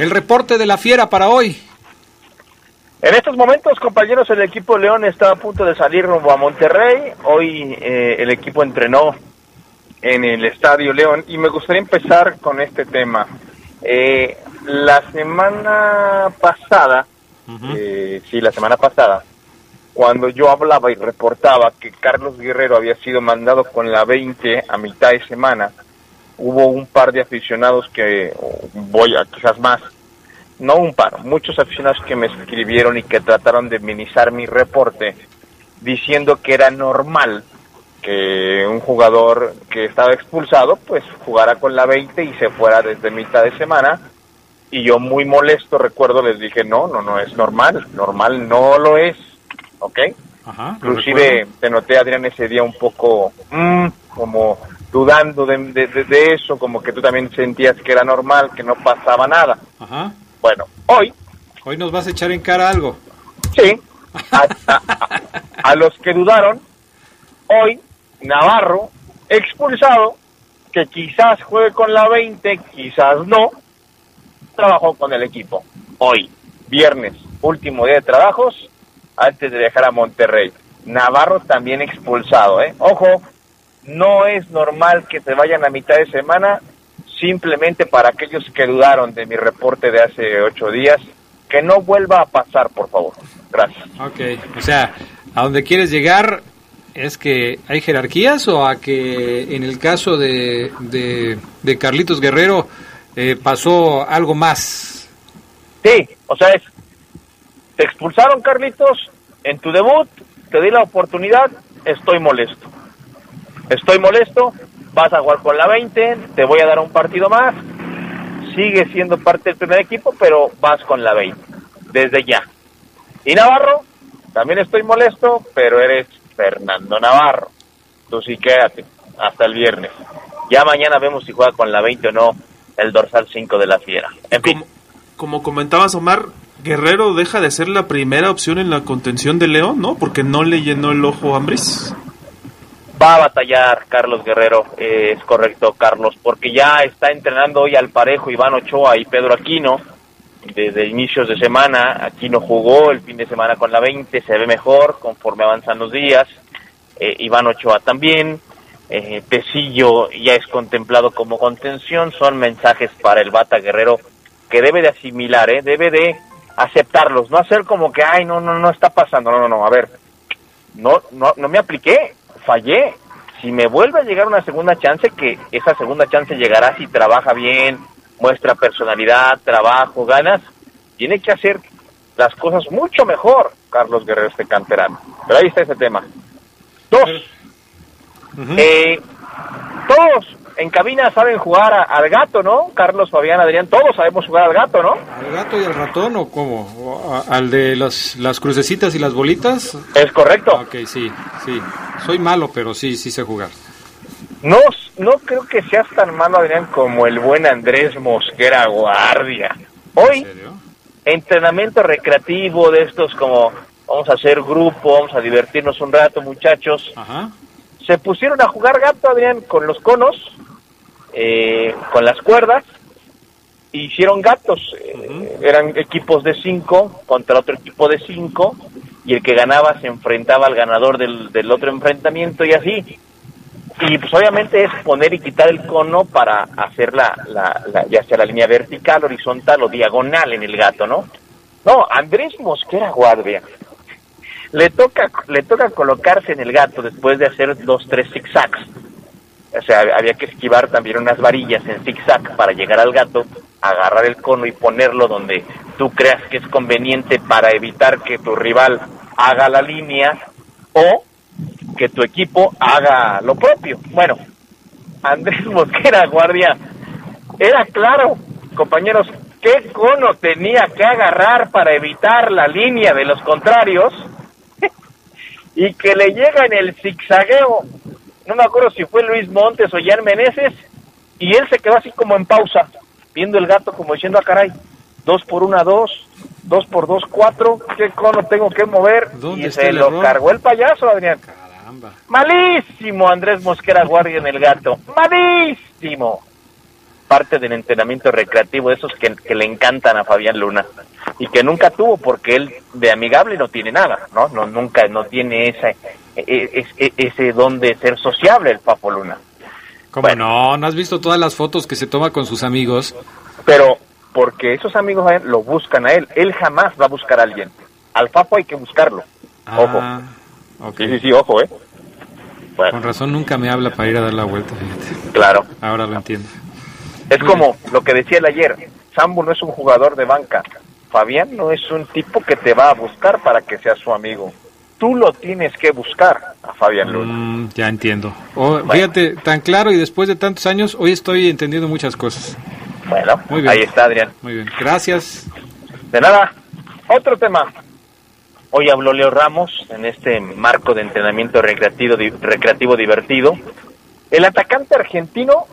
el reporte de la fiera para hoy. En estos momentos, compañeros, el equipo León está a punto de salir rumbo a Monterrey. Hoy eh, el equipo entrenó en el Estadio León y me gustaría empezar con este tema. Eh, la semana pasada, eh, sí, la semana pasada, cuando yo hablaba y reportaba que Carlos Guerrero había sido mandado con la 20 a mitad de semana, hubo un par de aficionados que, voy a quizás más, no un par, muchos aficionados que me escribieron y que trataron de minimizar mi reporte diciendo que era normal que un jugador que estaba expulsado pues jugara con la 20 y se fuera desde mitad de semana. Y yo muy molesto recuerdo les dije no, no, no es normal, normal no lo es, ¿ok? Ajá, Inclusive te noté Adrián ese día un poco mm, como dudando de, de- de- eso, como que tú también sentías que era normal, que no pasaba nada. Ajá. Bueno, hoy Hoy nos vas a echar en cara algo. Sí. A- a los que dudaron, hoy Navarro, expulsado, que quizás juegue con la 20, quizás no, trabajó con el equipo. Hoy, viernes, último día de trabajos, antes de dejar a Monterrey. Navarro también expulsado, ¿eh? Ojo, no es normal que se vayan a mitad de semana simplemente para aquellos que dudaron de mi reporte de hace ocho días, que no vuelva a pasar, por favor. Gracias. Ok, o sea, a donde quieres llegar es que hay jerarquías o a que en el caso de, de, de Carlitos Guerrero eh, pasó algo más. Sí, o sea, es, te expulsaron, Carlitos, en tu debut, te di la oportunidad, estoy molesto. Estoy molesto, vas a jugar con la 20, te voy a dar un partido más, sigue siendo parte del primer equipo, pero vas con la 20, desde ya. Y Navarro, también estoy molesto, pero eres Fernando Navarro. Tú sí quédate hasta el viernes. Ya mañana vemos si juega con la 20 o no el dorsal 5 de la Fiera. Como, como comentabas, Omar, Guerrero deja de ser la primera opción en la contención de León, ¿no? Porque no le llenó el ojo a Ambris. Va a batallar Carlos Guerrero, eh, es correcto, Carlos, porque ya está entrenando hoy al parejo Iván Ochoa y Pedro Aquino. Desde inicios de semana, Aquino jugó el fin de semana con la 20, se ve mejor conforme avanzan los días. Eh, Iván Ochoa también. Eh, ya es contemplado como contención. Son mensajes para el Bata Guerrero que debe de asimilar, ¿eh? debe de aceptarlos, no hacer como que, ay, no, no, no está pasando, no, no, no, a ver, no, no, no me apliqué, fallé. Si me vuelve a llegar una segunda chance, que esa segunda chance llegará si trabaja bien, muestra personalidad, trabajo, ganas, tiene que hacer las cosas mucho mejor, Carlos Guerrero, este canterano. Pero ahí está ese tema. Dos, eh, todos en cabina saben jugar a- al gato, ¿no? Carlos, Fabián, Adrián, todos sabemos jugar al gato, ¿no? ¿Al gato y al ratón o cómo? ¿O ¿Al de las, las crucecitas y las bolitas? Es correcto. Ok, sí, sí. Soy malo, pero sí, sí sé jugar. No, no creo que seas tan malo, Adrián, como el buen Andrés Mosquera Guardia. Hoy, entrenamiento recreativo de estos como vamos a hacer grupo, vamos a divertirnos un rato, muchachos. Se pusieron a jugar gato, Adrián, con los conos, eh, con las cuerdas, e hicieron gatos. Eh, Eran equipos de cinco contra otro equipo de cinco, y el que ganaba se enfrentaba al ganador del, del otro enfrentamiento y así. Y pues obviamente es poner y quitar el cono para hacer la, la, la- ya sea la línea vertical, horizontal o diagonal en el gato, ¿no? No, Andrés Mosquera Guardia. Le toca, le toca colocarse en el gato después de hacer dos, tres zigzags. O sea, había que esquivar también unas varillas en zigzag para llegar al gato, agarrar el cono y ponerlo donde tú creas que es conveniente para evitar que tu rival haga la línea o que tu equipo haga lo propio. Bueno, Andrés Mosquera Guardia era claro, compañeros, qué cono tenía que agarrar para evitar la línea de los contrarios y que le llega en el zigzagueo. No me acuerdo si fue Luis Montes o Jan Meneses y él se quedó así como en pausa, viendo el gato como diciendo, ah, caray, dos por una, dos, dos por dos, cuatro, ¿qué cono tengo que mover? ¿Dónde Y se lo error? cargó el payaso, Adrián. Malísimo Andrés Mosquera Guardia en el gato. Malísimo. Parte del entrenamiento recreativo de esos que, que le encantan a Fabián Luna y que nunca tuvo porque él de amigable no tiene nada, ¿no? no nunca no tiene ese, e- e- ese don de ser sociable el Papo Luna. ¿Cómo no? ¿No has visto todas las fotos que se toma con sus amigos? Pero porque esos amigos a él lo buscan a él, él jamás va a buscar a alguien. Al Papo hay que buscarlo. Ojo. Ah, ok. Sí, sí, sí, ojo, ¿eh? Con razón nunca me habla para ir a dar la vuelta, fíjate. Claro. Ahora lo entiendo. Es como lo que decía él ayer, Sambo no es un jugador de banca, Fabián no es un tipo que te va a buscar para que seas su amigo. Tú lo tienes que buscar a Fabián Luna. Mm, ya entiendo. Oh, Fíjate, tan claro y después de tantos años, hoy estoy entendiendo muchas cosas. Bueno, Muy bien. ahí está Adrián. Muy bien, gracias. De nada, otro tema. Hoy habló Leo Ramos en este marco de entrenamiento recreativo, recreativo divertido. El atacante argentino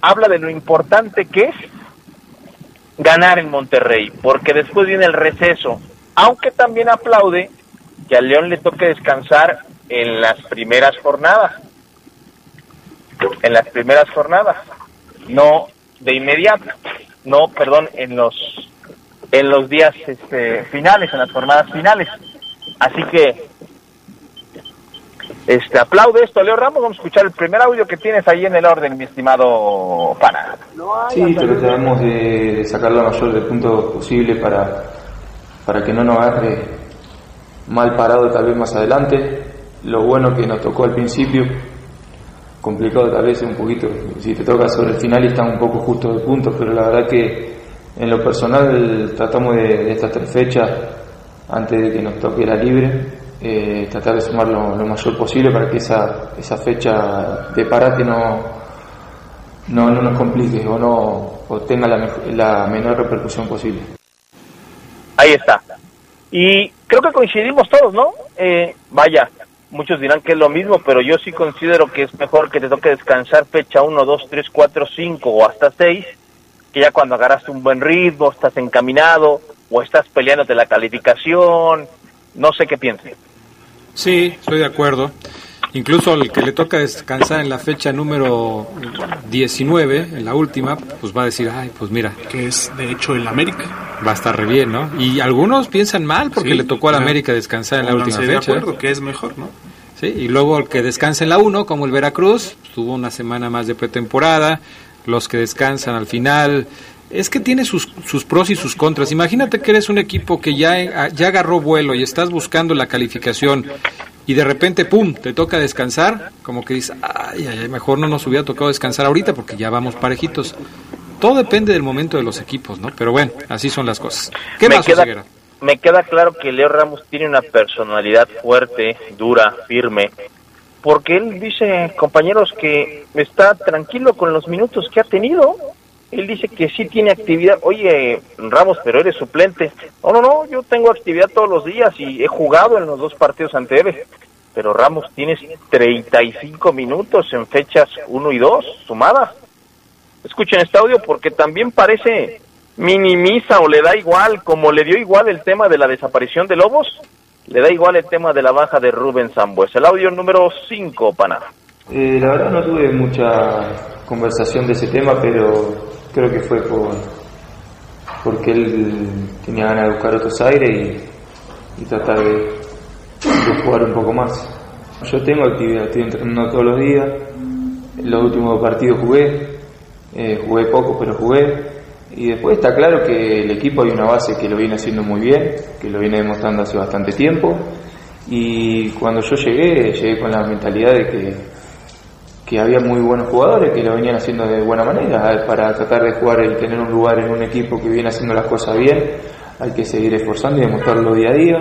habla de lo importante que es ganar en Monterrey, porque después viene el receso, aunque también aplaude que al León le toque descansar en las primeras jornadas. En las primeras jornadas, no de inmediato, no, perdón, en los en los días este, finales, en las jornadas finales. Así que este aplaude esto, Leo Ramos. Vamos a escuchar el primer audio que tienes ahí en el orden, mi estimado pana. Sí, tratamos de sacar lo mayor de puntos posible para, para que no nos agarre mal parado tal vez más adelante. Lo bueno que nos tocó al principio, complicado tal vez un poquito, si te toca sobre el final y están un poco justos de puntos, pero la verdad que en lo personal tratamos de, de estas tres fechas, antes de que nos toque la libre, eh, tratar de sumar lo, mayor posible para que esa, esa fecha de parate no, no, no nos complique o, no, o tenga la, la menor repercusión posible. Ahí está. Y creo que coincidimos todos, ¿no? Eh, vaya, muchos dirán que es lo mismo, pero yo sí considero que es mejor que te toque descansar fecha 1, 2, 3, 4, 5 o hasta 6, que ya cuando agarraste un buen ritmo, estás encaminado o estás peleándote la calificación, no sé qué piensen. Sí, estoy de acuerdo. Incluso el que le toca descansar en la fecha número 19, en la última, pues va a decir, ay, pues mira. Que es, de hecho, el América. Va a estar re bien, ¿no? Y algunos piensan mal porque sí, le tocó al América descansar en la última fecha. de acuerdo, que es mejor, ¿no? Sí, y luego el que descansa en la 1, como el Veracruz, tuvo una semana más de pretemporada. Los que descansan al final, es que tiene sus, sus pros y sus contras. Imagínate que eres un equipo que ya, ya agarró vuelo y estás buscando la calificación y de repente, ¡pum!, te toca descansar, como que dices, ay, ay, mejor no nos hubiera tocado descansar ahorita porque ya vamos parejitos. Todo depende del momento de los equipos, ¿no? Pero bueno, así son las cosas. ¿Qué me más, queda, Oseguera? Me queda claro que Leo Ramos tiene una personalidad fuerte, dura, firme, porque él dice, compañeros, que está tranquilo con los minutos que ha tenido él dice que sí tiene actividad. Oye, Ramos, pero eres suplente. No, no, no, yo tengo actividad todos los días y he jugado en los dos partidos anteriores. Pero Ramos, tienes 35 minutos en fechas 1 y 2 sumadas. Escuchen este audio porque también parece minimiza o le da igual, como le dio igual el tema de la desaparición de Lobos, le da igual el tema de la baja de Rubén Sambues. El audio número 5, pana. Eh, la verdad no tuve mucha conversación de ese tema, pero creo que fue por porque él tenía ganas de buscar otros aires y, tratar de, de, jugar un poco más. Yo tengo actividad, estoy entrenando todos los días. Los últimos partidos jugué, eh, jugué poco, pero jugué. Y después está claro que el equipo hay una base que lo viene haciendo muy bien, que lo viene demostrando hace bastante tiempo. Y cuando yo llegué, llegué con la mentalidad de que que había muy buenos jugadores que lo venían haciendo de buena manera. Para tratar de jugar y tener un lugar en un equipo que viene haciendo las cosas bien, hay que seguir esforzando y demostrarlo día a día.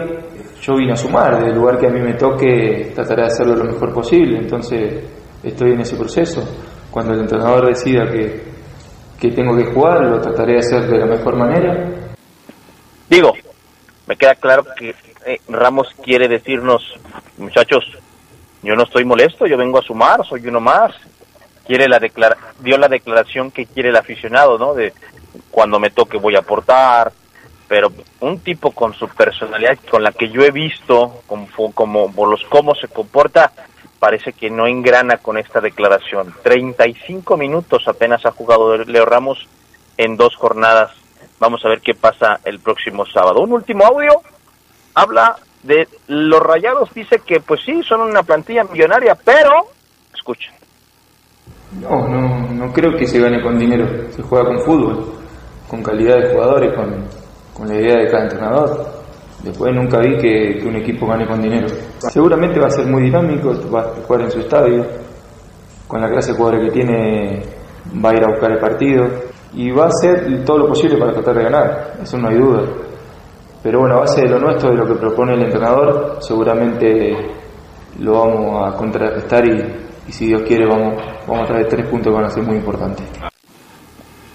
Yo vine a sumar, del lugar que a mí me toque, trataré de hacerlo lo mejor posible. Entonces, estoy en ese proceso. Cuando el entrenador decida que, que tengo que jugar, lo trataré de hacer de la mejor manera. Digo, me queda claro que eh, Ramos quiere decirnos, muchachos, yo no estoy molesto, yo vengo a sumar, soy uno más. Quiere la declara dio la declaración que quiere el aficionado, ¿no? De cuando me toque voy a aportar, pero un tipo con su personalidad, con la que yo he visto, como, como por los cómo se comporta, parece que no engrana con esta declaración. 35 minutos apenas ha jugado Leo Ramos en dos jornadas. Vamos a ver qué pasa el próximo sábado. Un último audio habla de los Rayados dice que pues sí, son una plantilla millonaria, pero escuchen. No, no, no creo que se gane con dinero, se juega con fútbol, con calidad de jugadores, con, con la idea de cada entrenador. Después nunca vi que, que, un equipo gane con dinero. Seguramente va a ser muy dinámico, va a jugar en su estadio, con la clase de jugadores que tiene va a ir a buscar el partido y va a hacer todo lo posible para tratar de ganar, eso no hay duda. Pero bueno, a base de lo nuestro, de lo que propone el entrenador, seguramente lo vamos a contrarrestar y, y si Dios quiere vamos, vamos a traer tres puntos que van a ser muy importantes.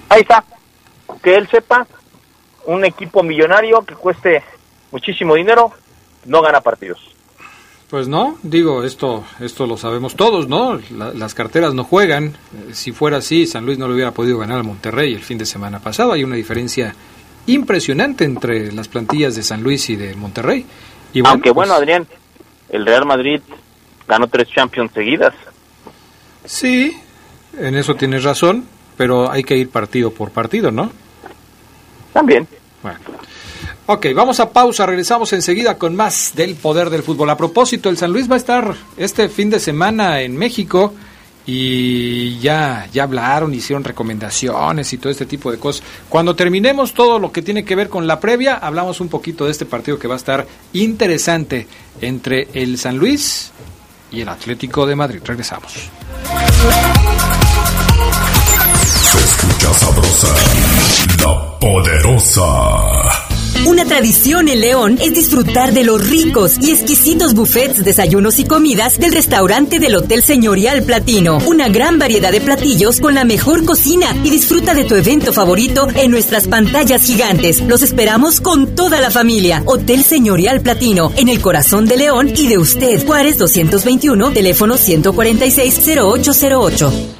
Ahí está, que él sepa, un equipo millonario que cueste muchísimo dinero, no gana partidos. Pues no, digo, esto, esto lo sabemos todos, ¿no? La, las carteras no juegan. Si fuera así, San Luis no lo hubiera podido ganar al Monterrey el fin de semana pasado. Hay una diferencia impresionante entre las plantillas de San Luis y de Monterrey. Y bueno, Aunque bueno, pues, Adrián, el Real Madrid ganó tres Champions seguidas. Sí, en eso tienes razón, pero hay que ir partido por partido, ¿no? También. Bueno. Ok, vamos a pausa, regresamos enseguida con más del poder del fútbol. A propósito, el San Luis va a estar este fin de semana en México y ya, ya hablaron, hicieron recomendaciones y todo este tipo de cosas. Cuando terminemos todo lo que tiene que ver con la previa, hablamos un poquito de este partido que va a estar interesante entre el San Luis y el Atlético de Madrid. Regresamos. Se escucha sabrosa, la poderosa. Una tradición en León es disfrutar de los ricos y exquisitos buffets, desayunos y comidas del restaurante del Hotel Señorial Platino. Una gran variedad de platillos con la mejor cocina y disfruta de tu evento favorito en nuestras pantallas gigantes. Los esperamos con toda la familia. Hotel Señorial Platino, en el corazón de León y de usted. Juárez 221, teléfono 146-0808.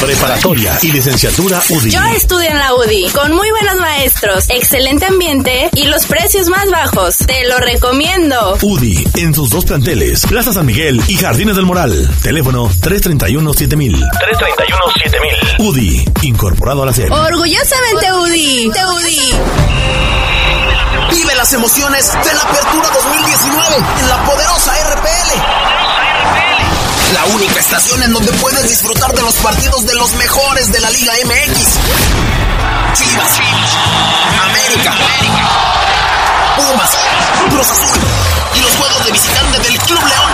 Preparatoria y licenciatura UDI. Yo estudio en la UDI, con muy buenos maestros, excelente ambiente y los precios más bajos. Te lo recomiendo. UDI, en sus dos planteles, Plaza San Miguel y Jardines del Moral. Teléfono 331-7000. 331-7000. UDI, incorporado a la serie. Orgullosamente UDI. Te UDI. Vive las emociones de la Apertura 2019 en la poderosa RPL. La única estación en donde puedes disfrutar de los partidos de los mejores de la Liga MX. Chivas, América, Pumas, Cruz Azul y los juegos de visitante del Club León.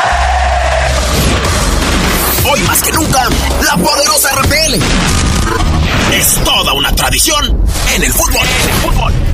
Hoy más que nunca, la poderosa RPL. Es toda una tradición en el fútbol. En el fútbol.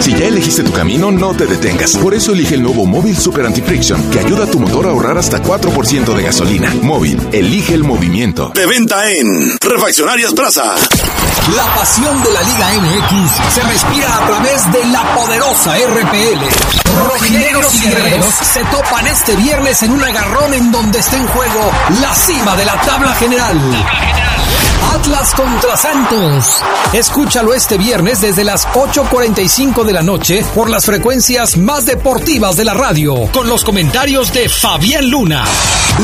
Si ya elegiste tu camino, no te detengas. Por eso elige el nuevo Móvil Super Anti-Friction, que ayuda a tu motor a ahorrar hasta 4% de gasolina. Móvil, elige el movimiento. De venta en Refaccionarias Plaza. La pasión de la Liga MX se respira a través de la poderosa RPL. Rojinegros y guerreros se topan este viernes en un agarrón en donde está en juego la cima de la tabla general. Atlas contra Santos. Escúchalo este viernes desde las 8.45 de la noche por las frecuencias más deportivas de la radio, con los comentarios de Fabián Luna.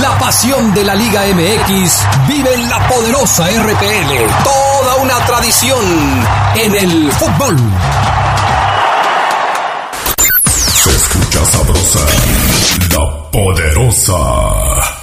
La pasión de la Liga MX vive en la poderosa RPL. Toda una tradición en el fútbol. Se escucha sabrosa, la poderosa.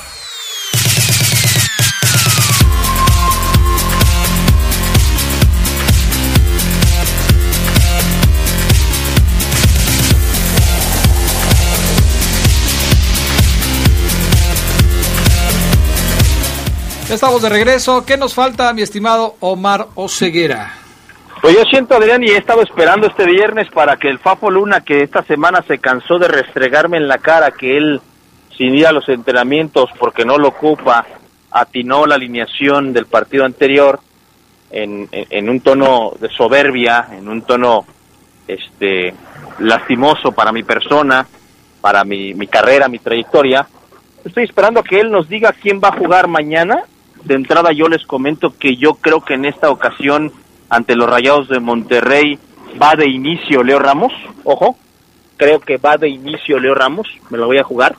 Estamos de regreso. ¿Qué nos falta, mi estimado Omar Oceguera? Pues yo siento, Adrián, y he estado esperando este viernes para que el Fafo Luna, que esta semana se cansó de restregarme en la cara que él, sin ir a los entrenamientos porque no lo ocupa, atinó la alineación del partido anterior en, en, un tono de soberbia, en un tono este lastimoso para mi persona, para mi, mi carrera, mi trayectoria. Estoy esperando que él nos diga quién va a jugar mañana. De entrada yo les comento que yo creo que en esta ocasión ante los Rayados de Monterrey va de inicio Leo Ramos, ojo, creo que va de inicio Leo Ramos, me lo voy a jugar.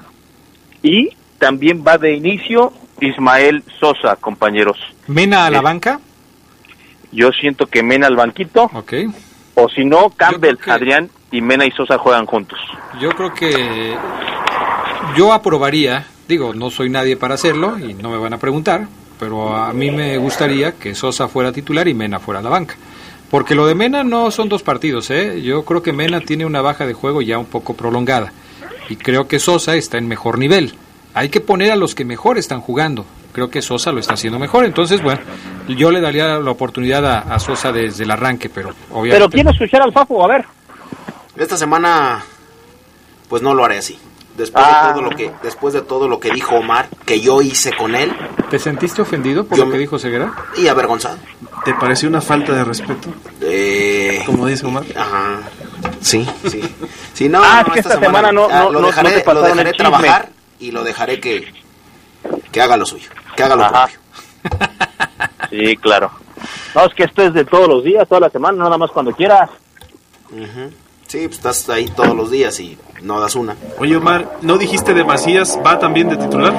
Y también va de inicio Ismael Sosa, compañeros. ¿Mena a la Eh, banca? Yo siento que Mena al banquito, Ok. o si no, Campbell, Adrián y Mena y Sosa juegan juntos. Yo creo que yo aprobaría, digo, no soy nadie para hacerlo y no me van a preguntar, pero a mí me gustaría que Sosa fuera titular y Mena fuera a la banca. Porque lo de Mena no son dos partidos, ¿eh? Yo creo que Mena tiene una baja de juego ya un poco prolongada. Y creo que Sosa está en mejor nivel. Hay que poner a los que mejor están jugando. Creo que Sosa lo está haciendo mejor. Entonces, bueno, yo le daría la oportunidad a, a Sosa desde el arranque, pero obviamente... Pero quiero escuchar al Fafo, a ver. Esta semana, pues no lo haré así. Después, Ah. de todo lo que, después de todo lo que dijo Omar, que yo hice con él, ¿Te sentiste ofendido por Yo lo que dijo Ceguera? y avergonzado. ¿Te pareció una falta de respeto? Eh, Como dice Omar. Ajá. Sí, sí. Sí, no, Ah, no, es que esta semana no- ah, no- lo no- dejaré, no te lo dejaré trabajar y lo dejaré que, que haga lo suyo, que haga lo propio. Sí, claro. No, es que esto es de todos los días, toda la semana, nada más cuando quieras. Ujú. Sí, pues estás ahí todos los días y no das una. Oye, Omar, ¿no dijiste de Macías? ¿Va también de titular?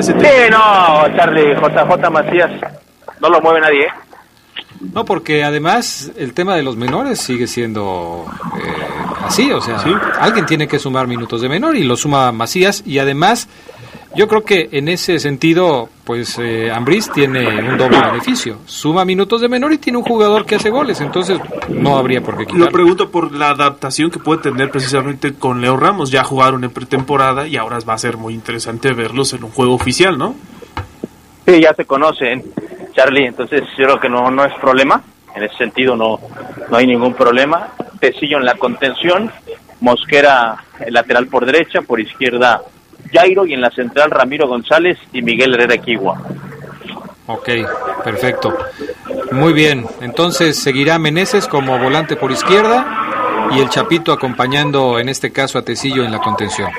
Sí, no, Charlie, JJ Macías, no lo mueve nadie, ¿eh? No, porque además el tema de los menores sigue siendo eh, así, o sea, alguien tiene que sumar minutos de menor y lo suma Macías y además yo creo que en ese sentido, pues eh, Ambriz tiene un doble beneficio, suma minutos de menor y tiene un jugador que hace goles, entonces no habría por qué Lo quitarlo. pregunto por la adaptación que puede tener precisamente con Leo Ramos. Ya jugaron en pretemporada y ahora va a ser muy interesante verlos en un juego oficial, ¿no? Sí, ya se conocen, Charlie, entonces yo creo que no, no es problema, en ese sentido no, no hay ningún problema. Tecillo en la contención, Mosquera el lateral por derecha, por izquierda Jairo y en la central Ramiro González y Miguel Herrera Equigua. Ok, perfecto. Muy bien, entonces seguirá Meneses como volante por izquierda y el Chapito acompañando en este caso a Tecillo en la contención.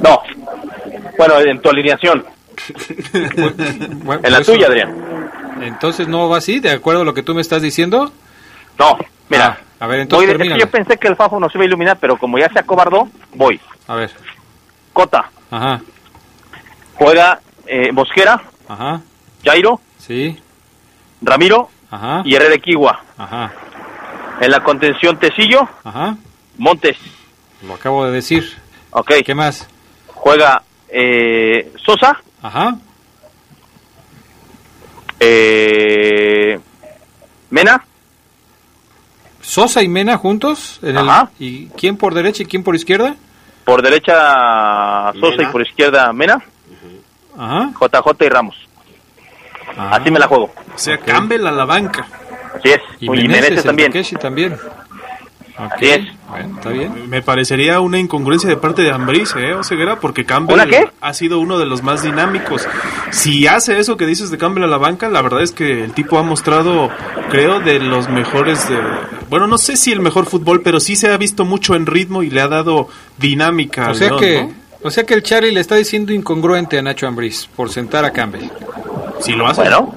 No, bueno, en tu alineación, Bueno, en la eso- tuya, Adrián. Entonces no va así, de acuerdo a lo que tú me estás diciendo. No, mira, Ah, a ver, voy entonces de- es que termínala. yo pensé que el Fafo nos iba a iluminar, pero como ya se acobardó, voy. A ver, Cota, ajá, juega eh, Mosquera, ajá, Jairo, sí, Ramiro ajá, y Herrera Equigua. ajá, En la contención Tecillo, ajá, Montes. lo acabo de decir. Ok. ¿Qué más? Juega eh, Sosa, Ajá, eh, Mena, Sosa y Mena juntos. En el-. ¿Y quién por derecha y quién por izquierda? Por derecha Sosa Mena. y por izquierda Mena, Ajá. JJ y Ramos. Ah. Así me la juego. O sea, Campbell a la banca. Así es. Y Y Meneses, también. Ok, Así es. Bueno, está bien. Me parecería una incongruencia de parte de Ambriz, ¿eh, Oseguera? Porque Campbell ha sido uno de los más dinámicos. Si hace eso que dices de Campbell a la banca, la verdad es que el tipo ha mostrado, creo, de los mejores de... Bueno, no sé si el mejor fútbol, pero sí se ha visto mucho en ritmo y le ha dado dinámica O sea León, que, ¿no? o sea que el Charlie le está diciendo incongruente a Nacho Ambriz por sentar a Campbell. Si lo hace. Bueno,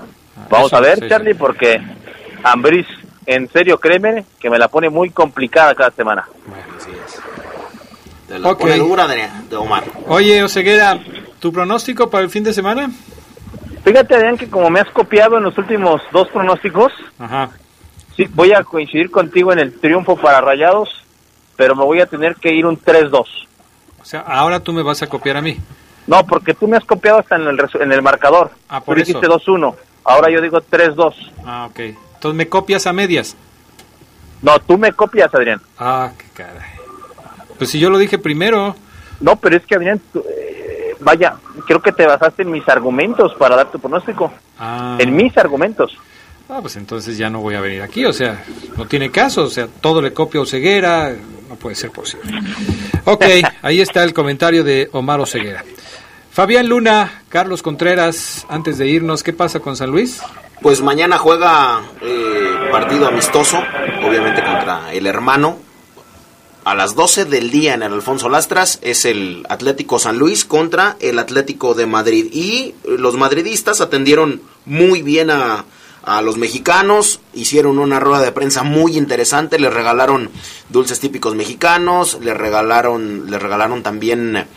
vamos eso, a ver, sí, sí. Charlie, porque Ambris, en serio, créeme, que me la pone muy complicada cada semana. Te la Ok. pone dura de, de Omar. Oye, Oseguera, ¿tu pronóstico para el fin de semana? Fíjate, Adrián, que como me has copiado en los últimos dos pronósticos, Ajá. sí, voy a coincidir contigo en el triunfo para Rayados, pero me voy a tener que ir un 3-2. O sea, ahora tú me vas a copiar a mí. No, porque tú me has copiado hasta en el, en el marcador. Ah, Tú por dijiste eso. 2-1, ahora yo digo 3-2. Ah, ok. Entonces me copias a medias. No, tú me copias, Adrián. Ah, qué caray. Pues si yo lo dije primero. No, pero es que, Adrián, tú, eh, vaya, creo que te basaste en mis argumentos para dar tu pronóstico. Ah. En mis argumentos. Ah, pues entonces ya no voy a venir aquí, o sea, no tiene caso, o sea, todo le copio a Oseguera, no puede ser posible. Ok, ahí está el comentario de Omar Oseguera. Fabián Luna, Carlos Contreras, antes de irnos, ¿qué pasa con San Luis? Pues mañana juega eh, partido amistoso, obviamente contra el hermano. A las 12 del día en el Alfonso Lastras es el Atlético San Luis contra el Atlético de Madrid. Y los madridistas atendieron muy bien a, a los mexicanos, hicieron una rueda de prensa muy interesante, les regalaron dulces típicos mexicanos, les regalaron, les regalaron también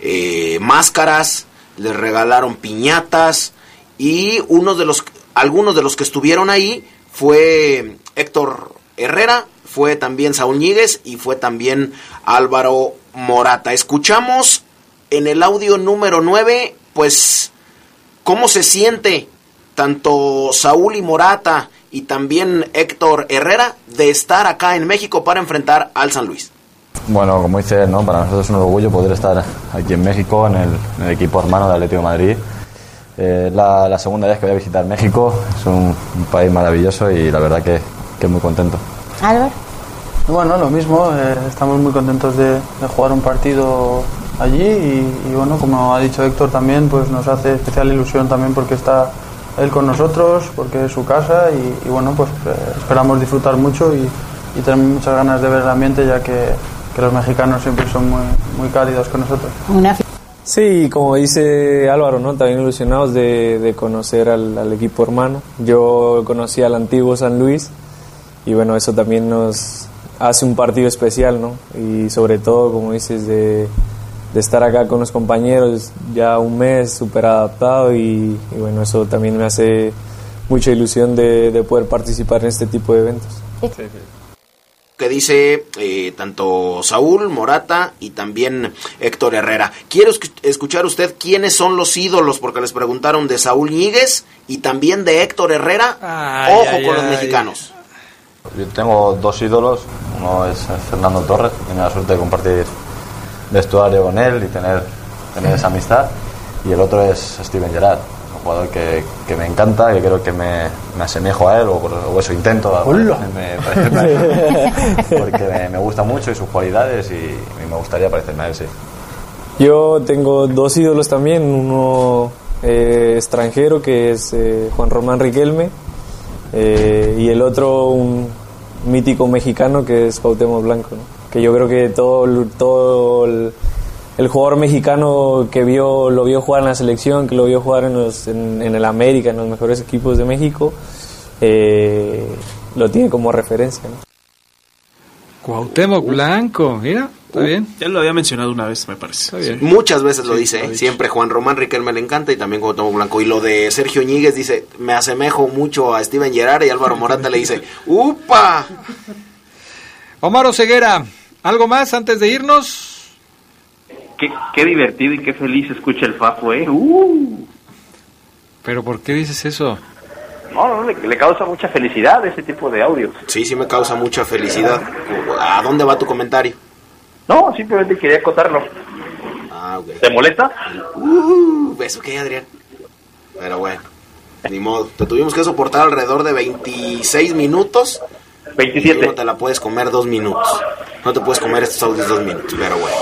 eh, máscaras, les regalaron piñatas y uno de los algunos de los que estuvieron ahí fue Héctor Herrera, fue también Saúl Ñíguez y fue también Álvaro Morata. Escuchamos en el audio número 9, pues, cómo se siente tanto Saúl y Morata y también Héctor Herrera de estar acá en México para enfrentar al San Luis. Bueno, como dice él, ¿no? para nosotros es un orgullo poder estar aquí en México, en el, en el equipo hermano de Atlético de Madrid. Eh, Es la, la segunda vez que voy a visitar México, es un, un país maravilloso y la verdad que, que muy contento. Álvaro. Bueno, lo mismo, eh, estamos muy contentos de, de jugar un partido allí y, y bueno, como ha dicho Héctor también, pues nos hace especial ilusión también porque está él con nosotros porque es su casa y, y bueno, pues eh, esperamos disfrutar mucho y, y tenemos muchas ganas de ver el ambiente ya que, que los mexicanos siempre son muy, muy cálidos con nosotros. Sí, como dice Álvaro, ¿no? También ilusionados de, de conocer al, al equipo hermano. Yo conocí al antiguo San Luis y bueno, eso también nos hace un partido especial, ¿no? Y sobre todo, como dices, de, de estar acá con los compañeros ya un mes súper adaptado y, y bueno, eso también me hace mucha ilusión de, de poder participar en este tipo de eventos. Que dice eh, tanto Saúl Morata y también Héctor Herrera. Quiero escu- escuchar usted quiénes son los ídolos, porque les preguntaron de Saúl Ñíguez y también de Héctor Herrera. Ay, Ojo ay, con los ay. mexicanos. Yo tengo dos ídolos, uno es Fernando Torres, que tiene la suerte de compartir vestuario con él y tener, tener esa amistad, y el otro es Steven Gerrard, jugador que, que me encanta, que creo que me, me asemejo a él, o, o eso intento, me parecerme a él, porque me, me gusta mucho y sus cualidades y, y me gustaría parecerme a él, sí. Yo tengo dos ídolos también, uno eh, extranjero que es eh, Juan Román Riquelme eh, y el otro un mítico mexicano que es Cuauhtémoc Blanco, ¿no? que yo creo que todo, el- todo el, el jugador mexicano que vio lo vio jugar en la selección, que lo vio jugar en, los, en, en el América, en los mejores equipos de México, eh, lo tiene como referencia. ¿no? Cuauhtémoc Blanco, mira, está bien. Ya lo había mencionado una vez, me parece. Muchas veces lo Sí, dice, lo ¿eh? siempre Juan Román Riquelme le encanta y también Cuauhtémoc Blanco. Y lo de Sergio Ñíguez dice, me asemejo mucho a Steven Gerrard y Álvaro Morata le dice, ¡upa! Omar Oseguera, ¿algo más antes de irnos? Qué, qué divertido y qué feliz escucha el Fafo, ¿eh? Uh. ¿Pero por qué dices eso? No, no, le, le causa mucha felicidad ese tipo de audios. Sí, sí me causa mucha felicidad. ¿A dónde va tu comentario? No, simplemente quería acotarlo. Ah, ok. ¿Te molesta? Uh, ¿Eso qué, Adrián? Pero bueno, ni modo. Te tuvimos que soportar alrededor de 26 minutos. 27. Y no te la puedes comer dos minutos. No te puedes comer estos audios dos minutos, pero bueno.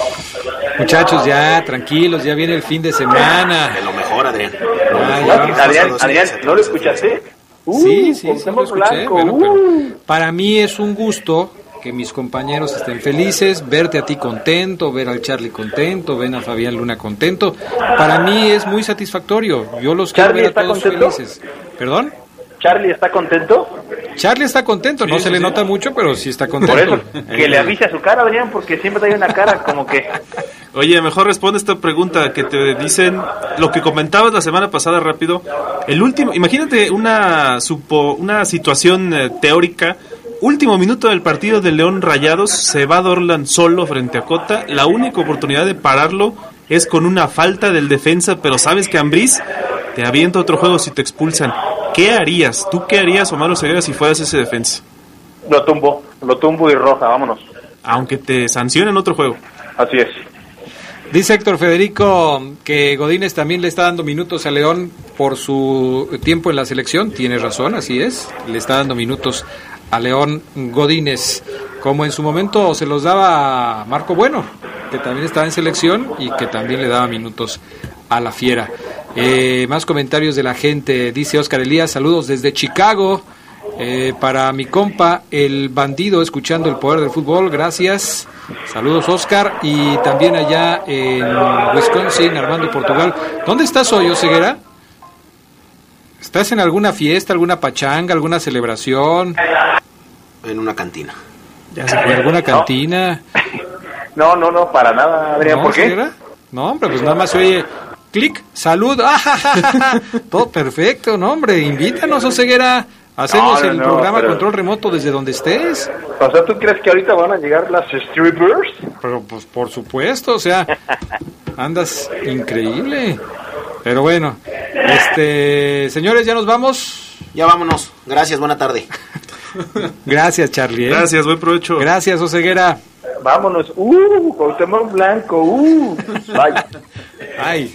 Muchachos, ya, tranquilos, ya viene el fin de semana. Es lo mejor, Adrián. Ah, Adrián, Adrián, ¿no lo escuchaste? Uh, Sí, sí, sí, lo escuché. Blanco, bueno, uh. pero para mí es un gusto que mis compañeros estén felices, verte a ti contento, ver al Charlie contento, ver a Fabián Luna contento. Para mí es muy satisfactorio. Yo los quiero ¿Charlie ver a todos contento? felices. ¿Perdón? ¿Charlie está contento? Charlie está contento, no Sí, se sí, le sí. nota mucho, pero sí está Por contento. eso, que le avise a su cara, Adrián, porque siempre trae una cara como que... Oye, mejor responde esta pregunta que te dicen lo que comentabas la semana pasada rápido. El último, imagínate una supo, una situación eh, teórica. Último minuto del partido de León Rayados, se va Dorlan solo frente a Cota. La única oportunidad de pararlo es con una falta del defensa, pero sabes que Ambriz te avienta otro juego si te expulsan. ¿Qué harías? ¿Tú qué harías, Omar Oseguera, si fueras ese defensa? Lo tumbo, lo tumbo y roja, vámonos. Aunque te sancionen otro juego. Así es. Dice Héctor Federico que Godínez también le está dando minutos a León por su tiempo en la selección. Tiene razón, así es. Le está dando minutos a León Godínez, como en su momento se los daba a Marco Bueno, que también estaba en selección y que también le daba minutos a la fiera. Eh, más comentarios de la gente. Dice Oscar Elías, saludos desde Chicago. Eh, para mi compa, el bandido, escuchando el poder del fútbol, gracias. Saludos, Oscar. Y también allá en Wisconsin, Armando Portugal. ¿Dónde estás hoy, Oseguera? ¿Estás en alguna fiesta, alguna pachanga, alguna celebración? En una cantina. ¿En alguna cantina? No, no, no, para nada, Adrián, ¿No, ¿por qué? Oseguera? No, hombre, pues nada más se oye clic, salud. ¡Ah, Todo perfecto, no, hombre. Invítanos, Oseguera. Hacemos No, no, el no, programa pero- control remoto desde donde estés. O sea, ¿tú crees que ahorita van a llegar las strippers? Pero pues por supuesto, o sea, andas increíble. Pero bueno, este, señores, ya nos vamos. Ya vámonos. Gracias, buena tarde. Gracias, Charlie. ¿eh? Gracias, buen provecho. Gracias, Oseguera. Vámonos. Uh, Cuauhtémoc Blanco, uh. Vaya. Ay.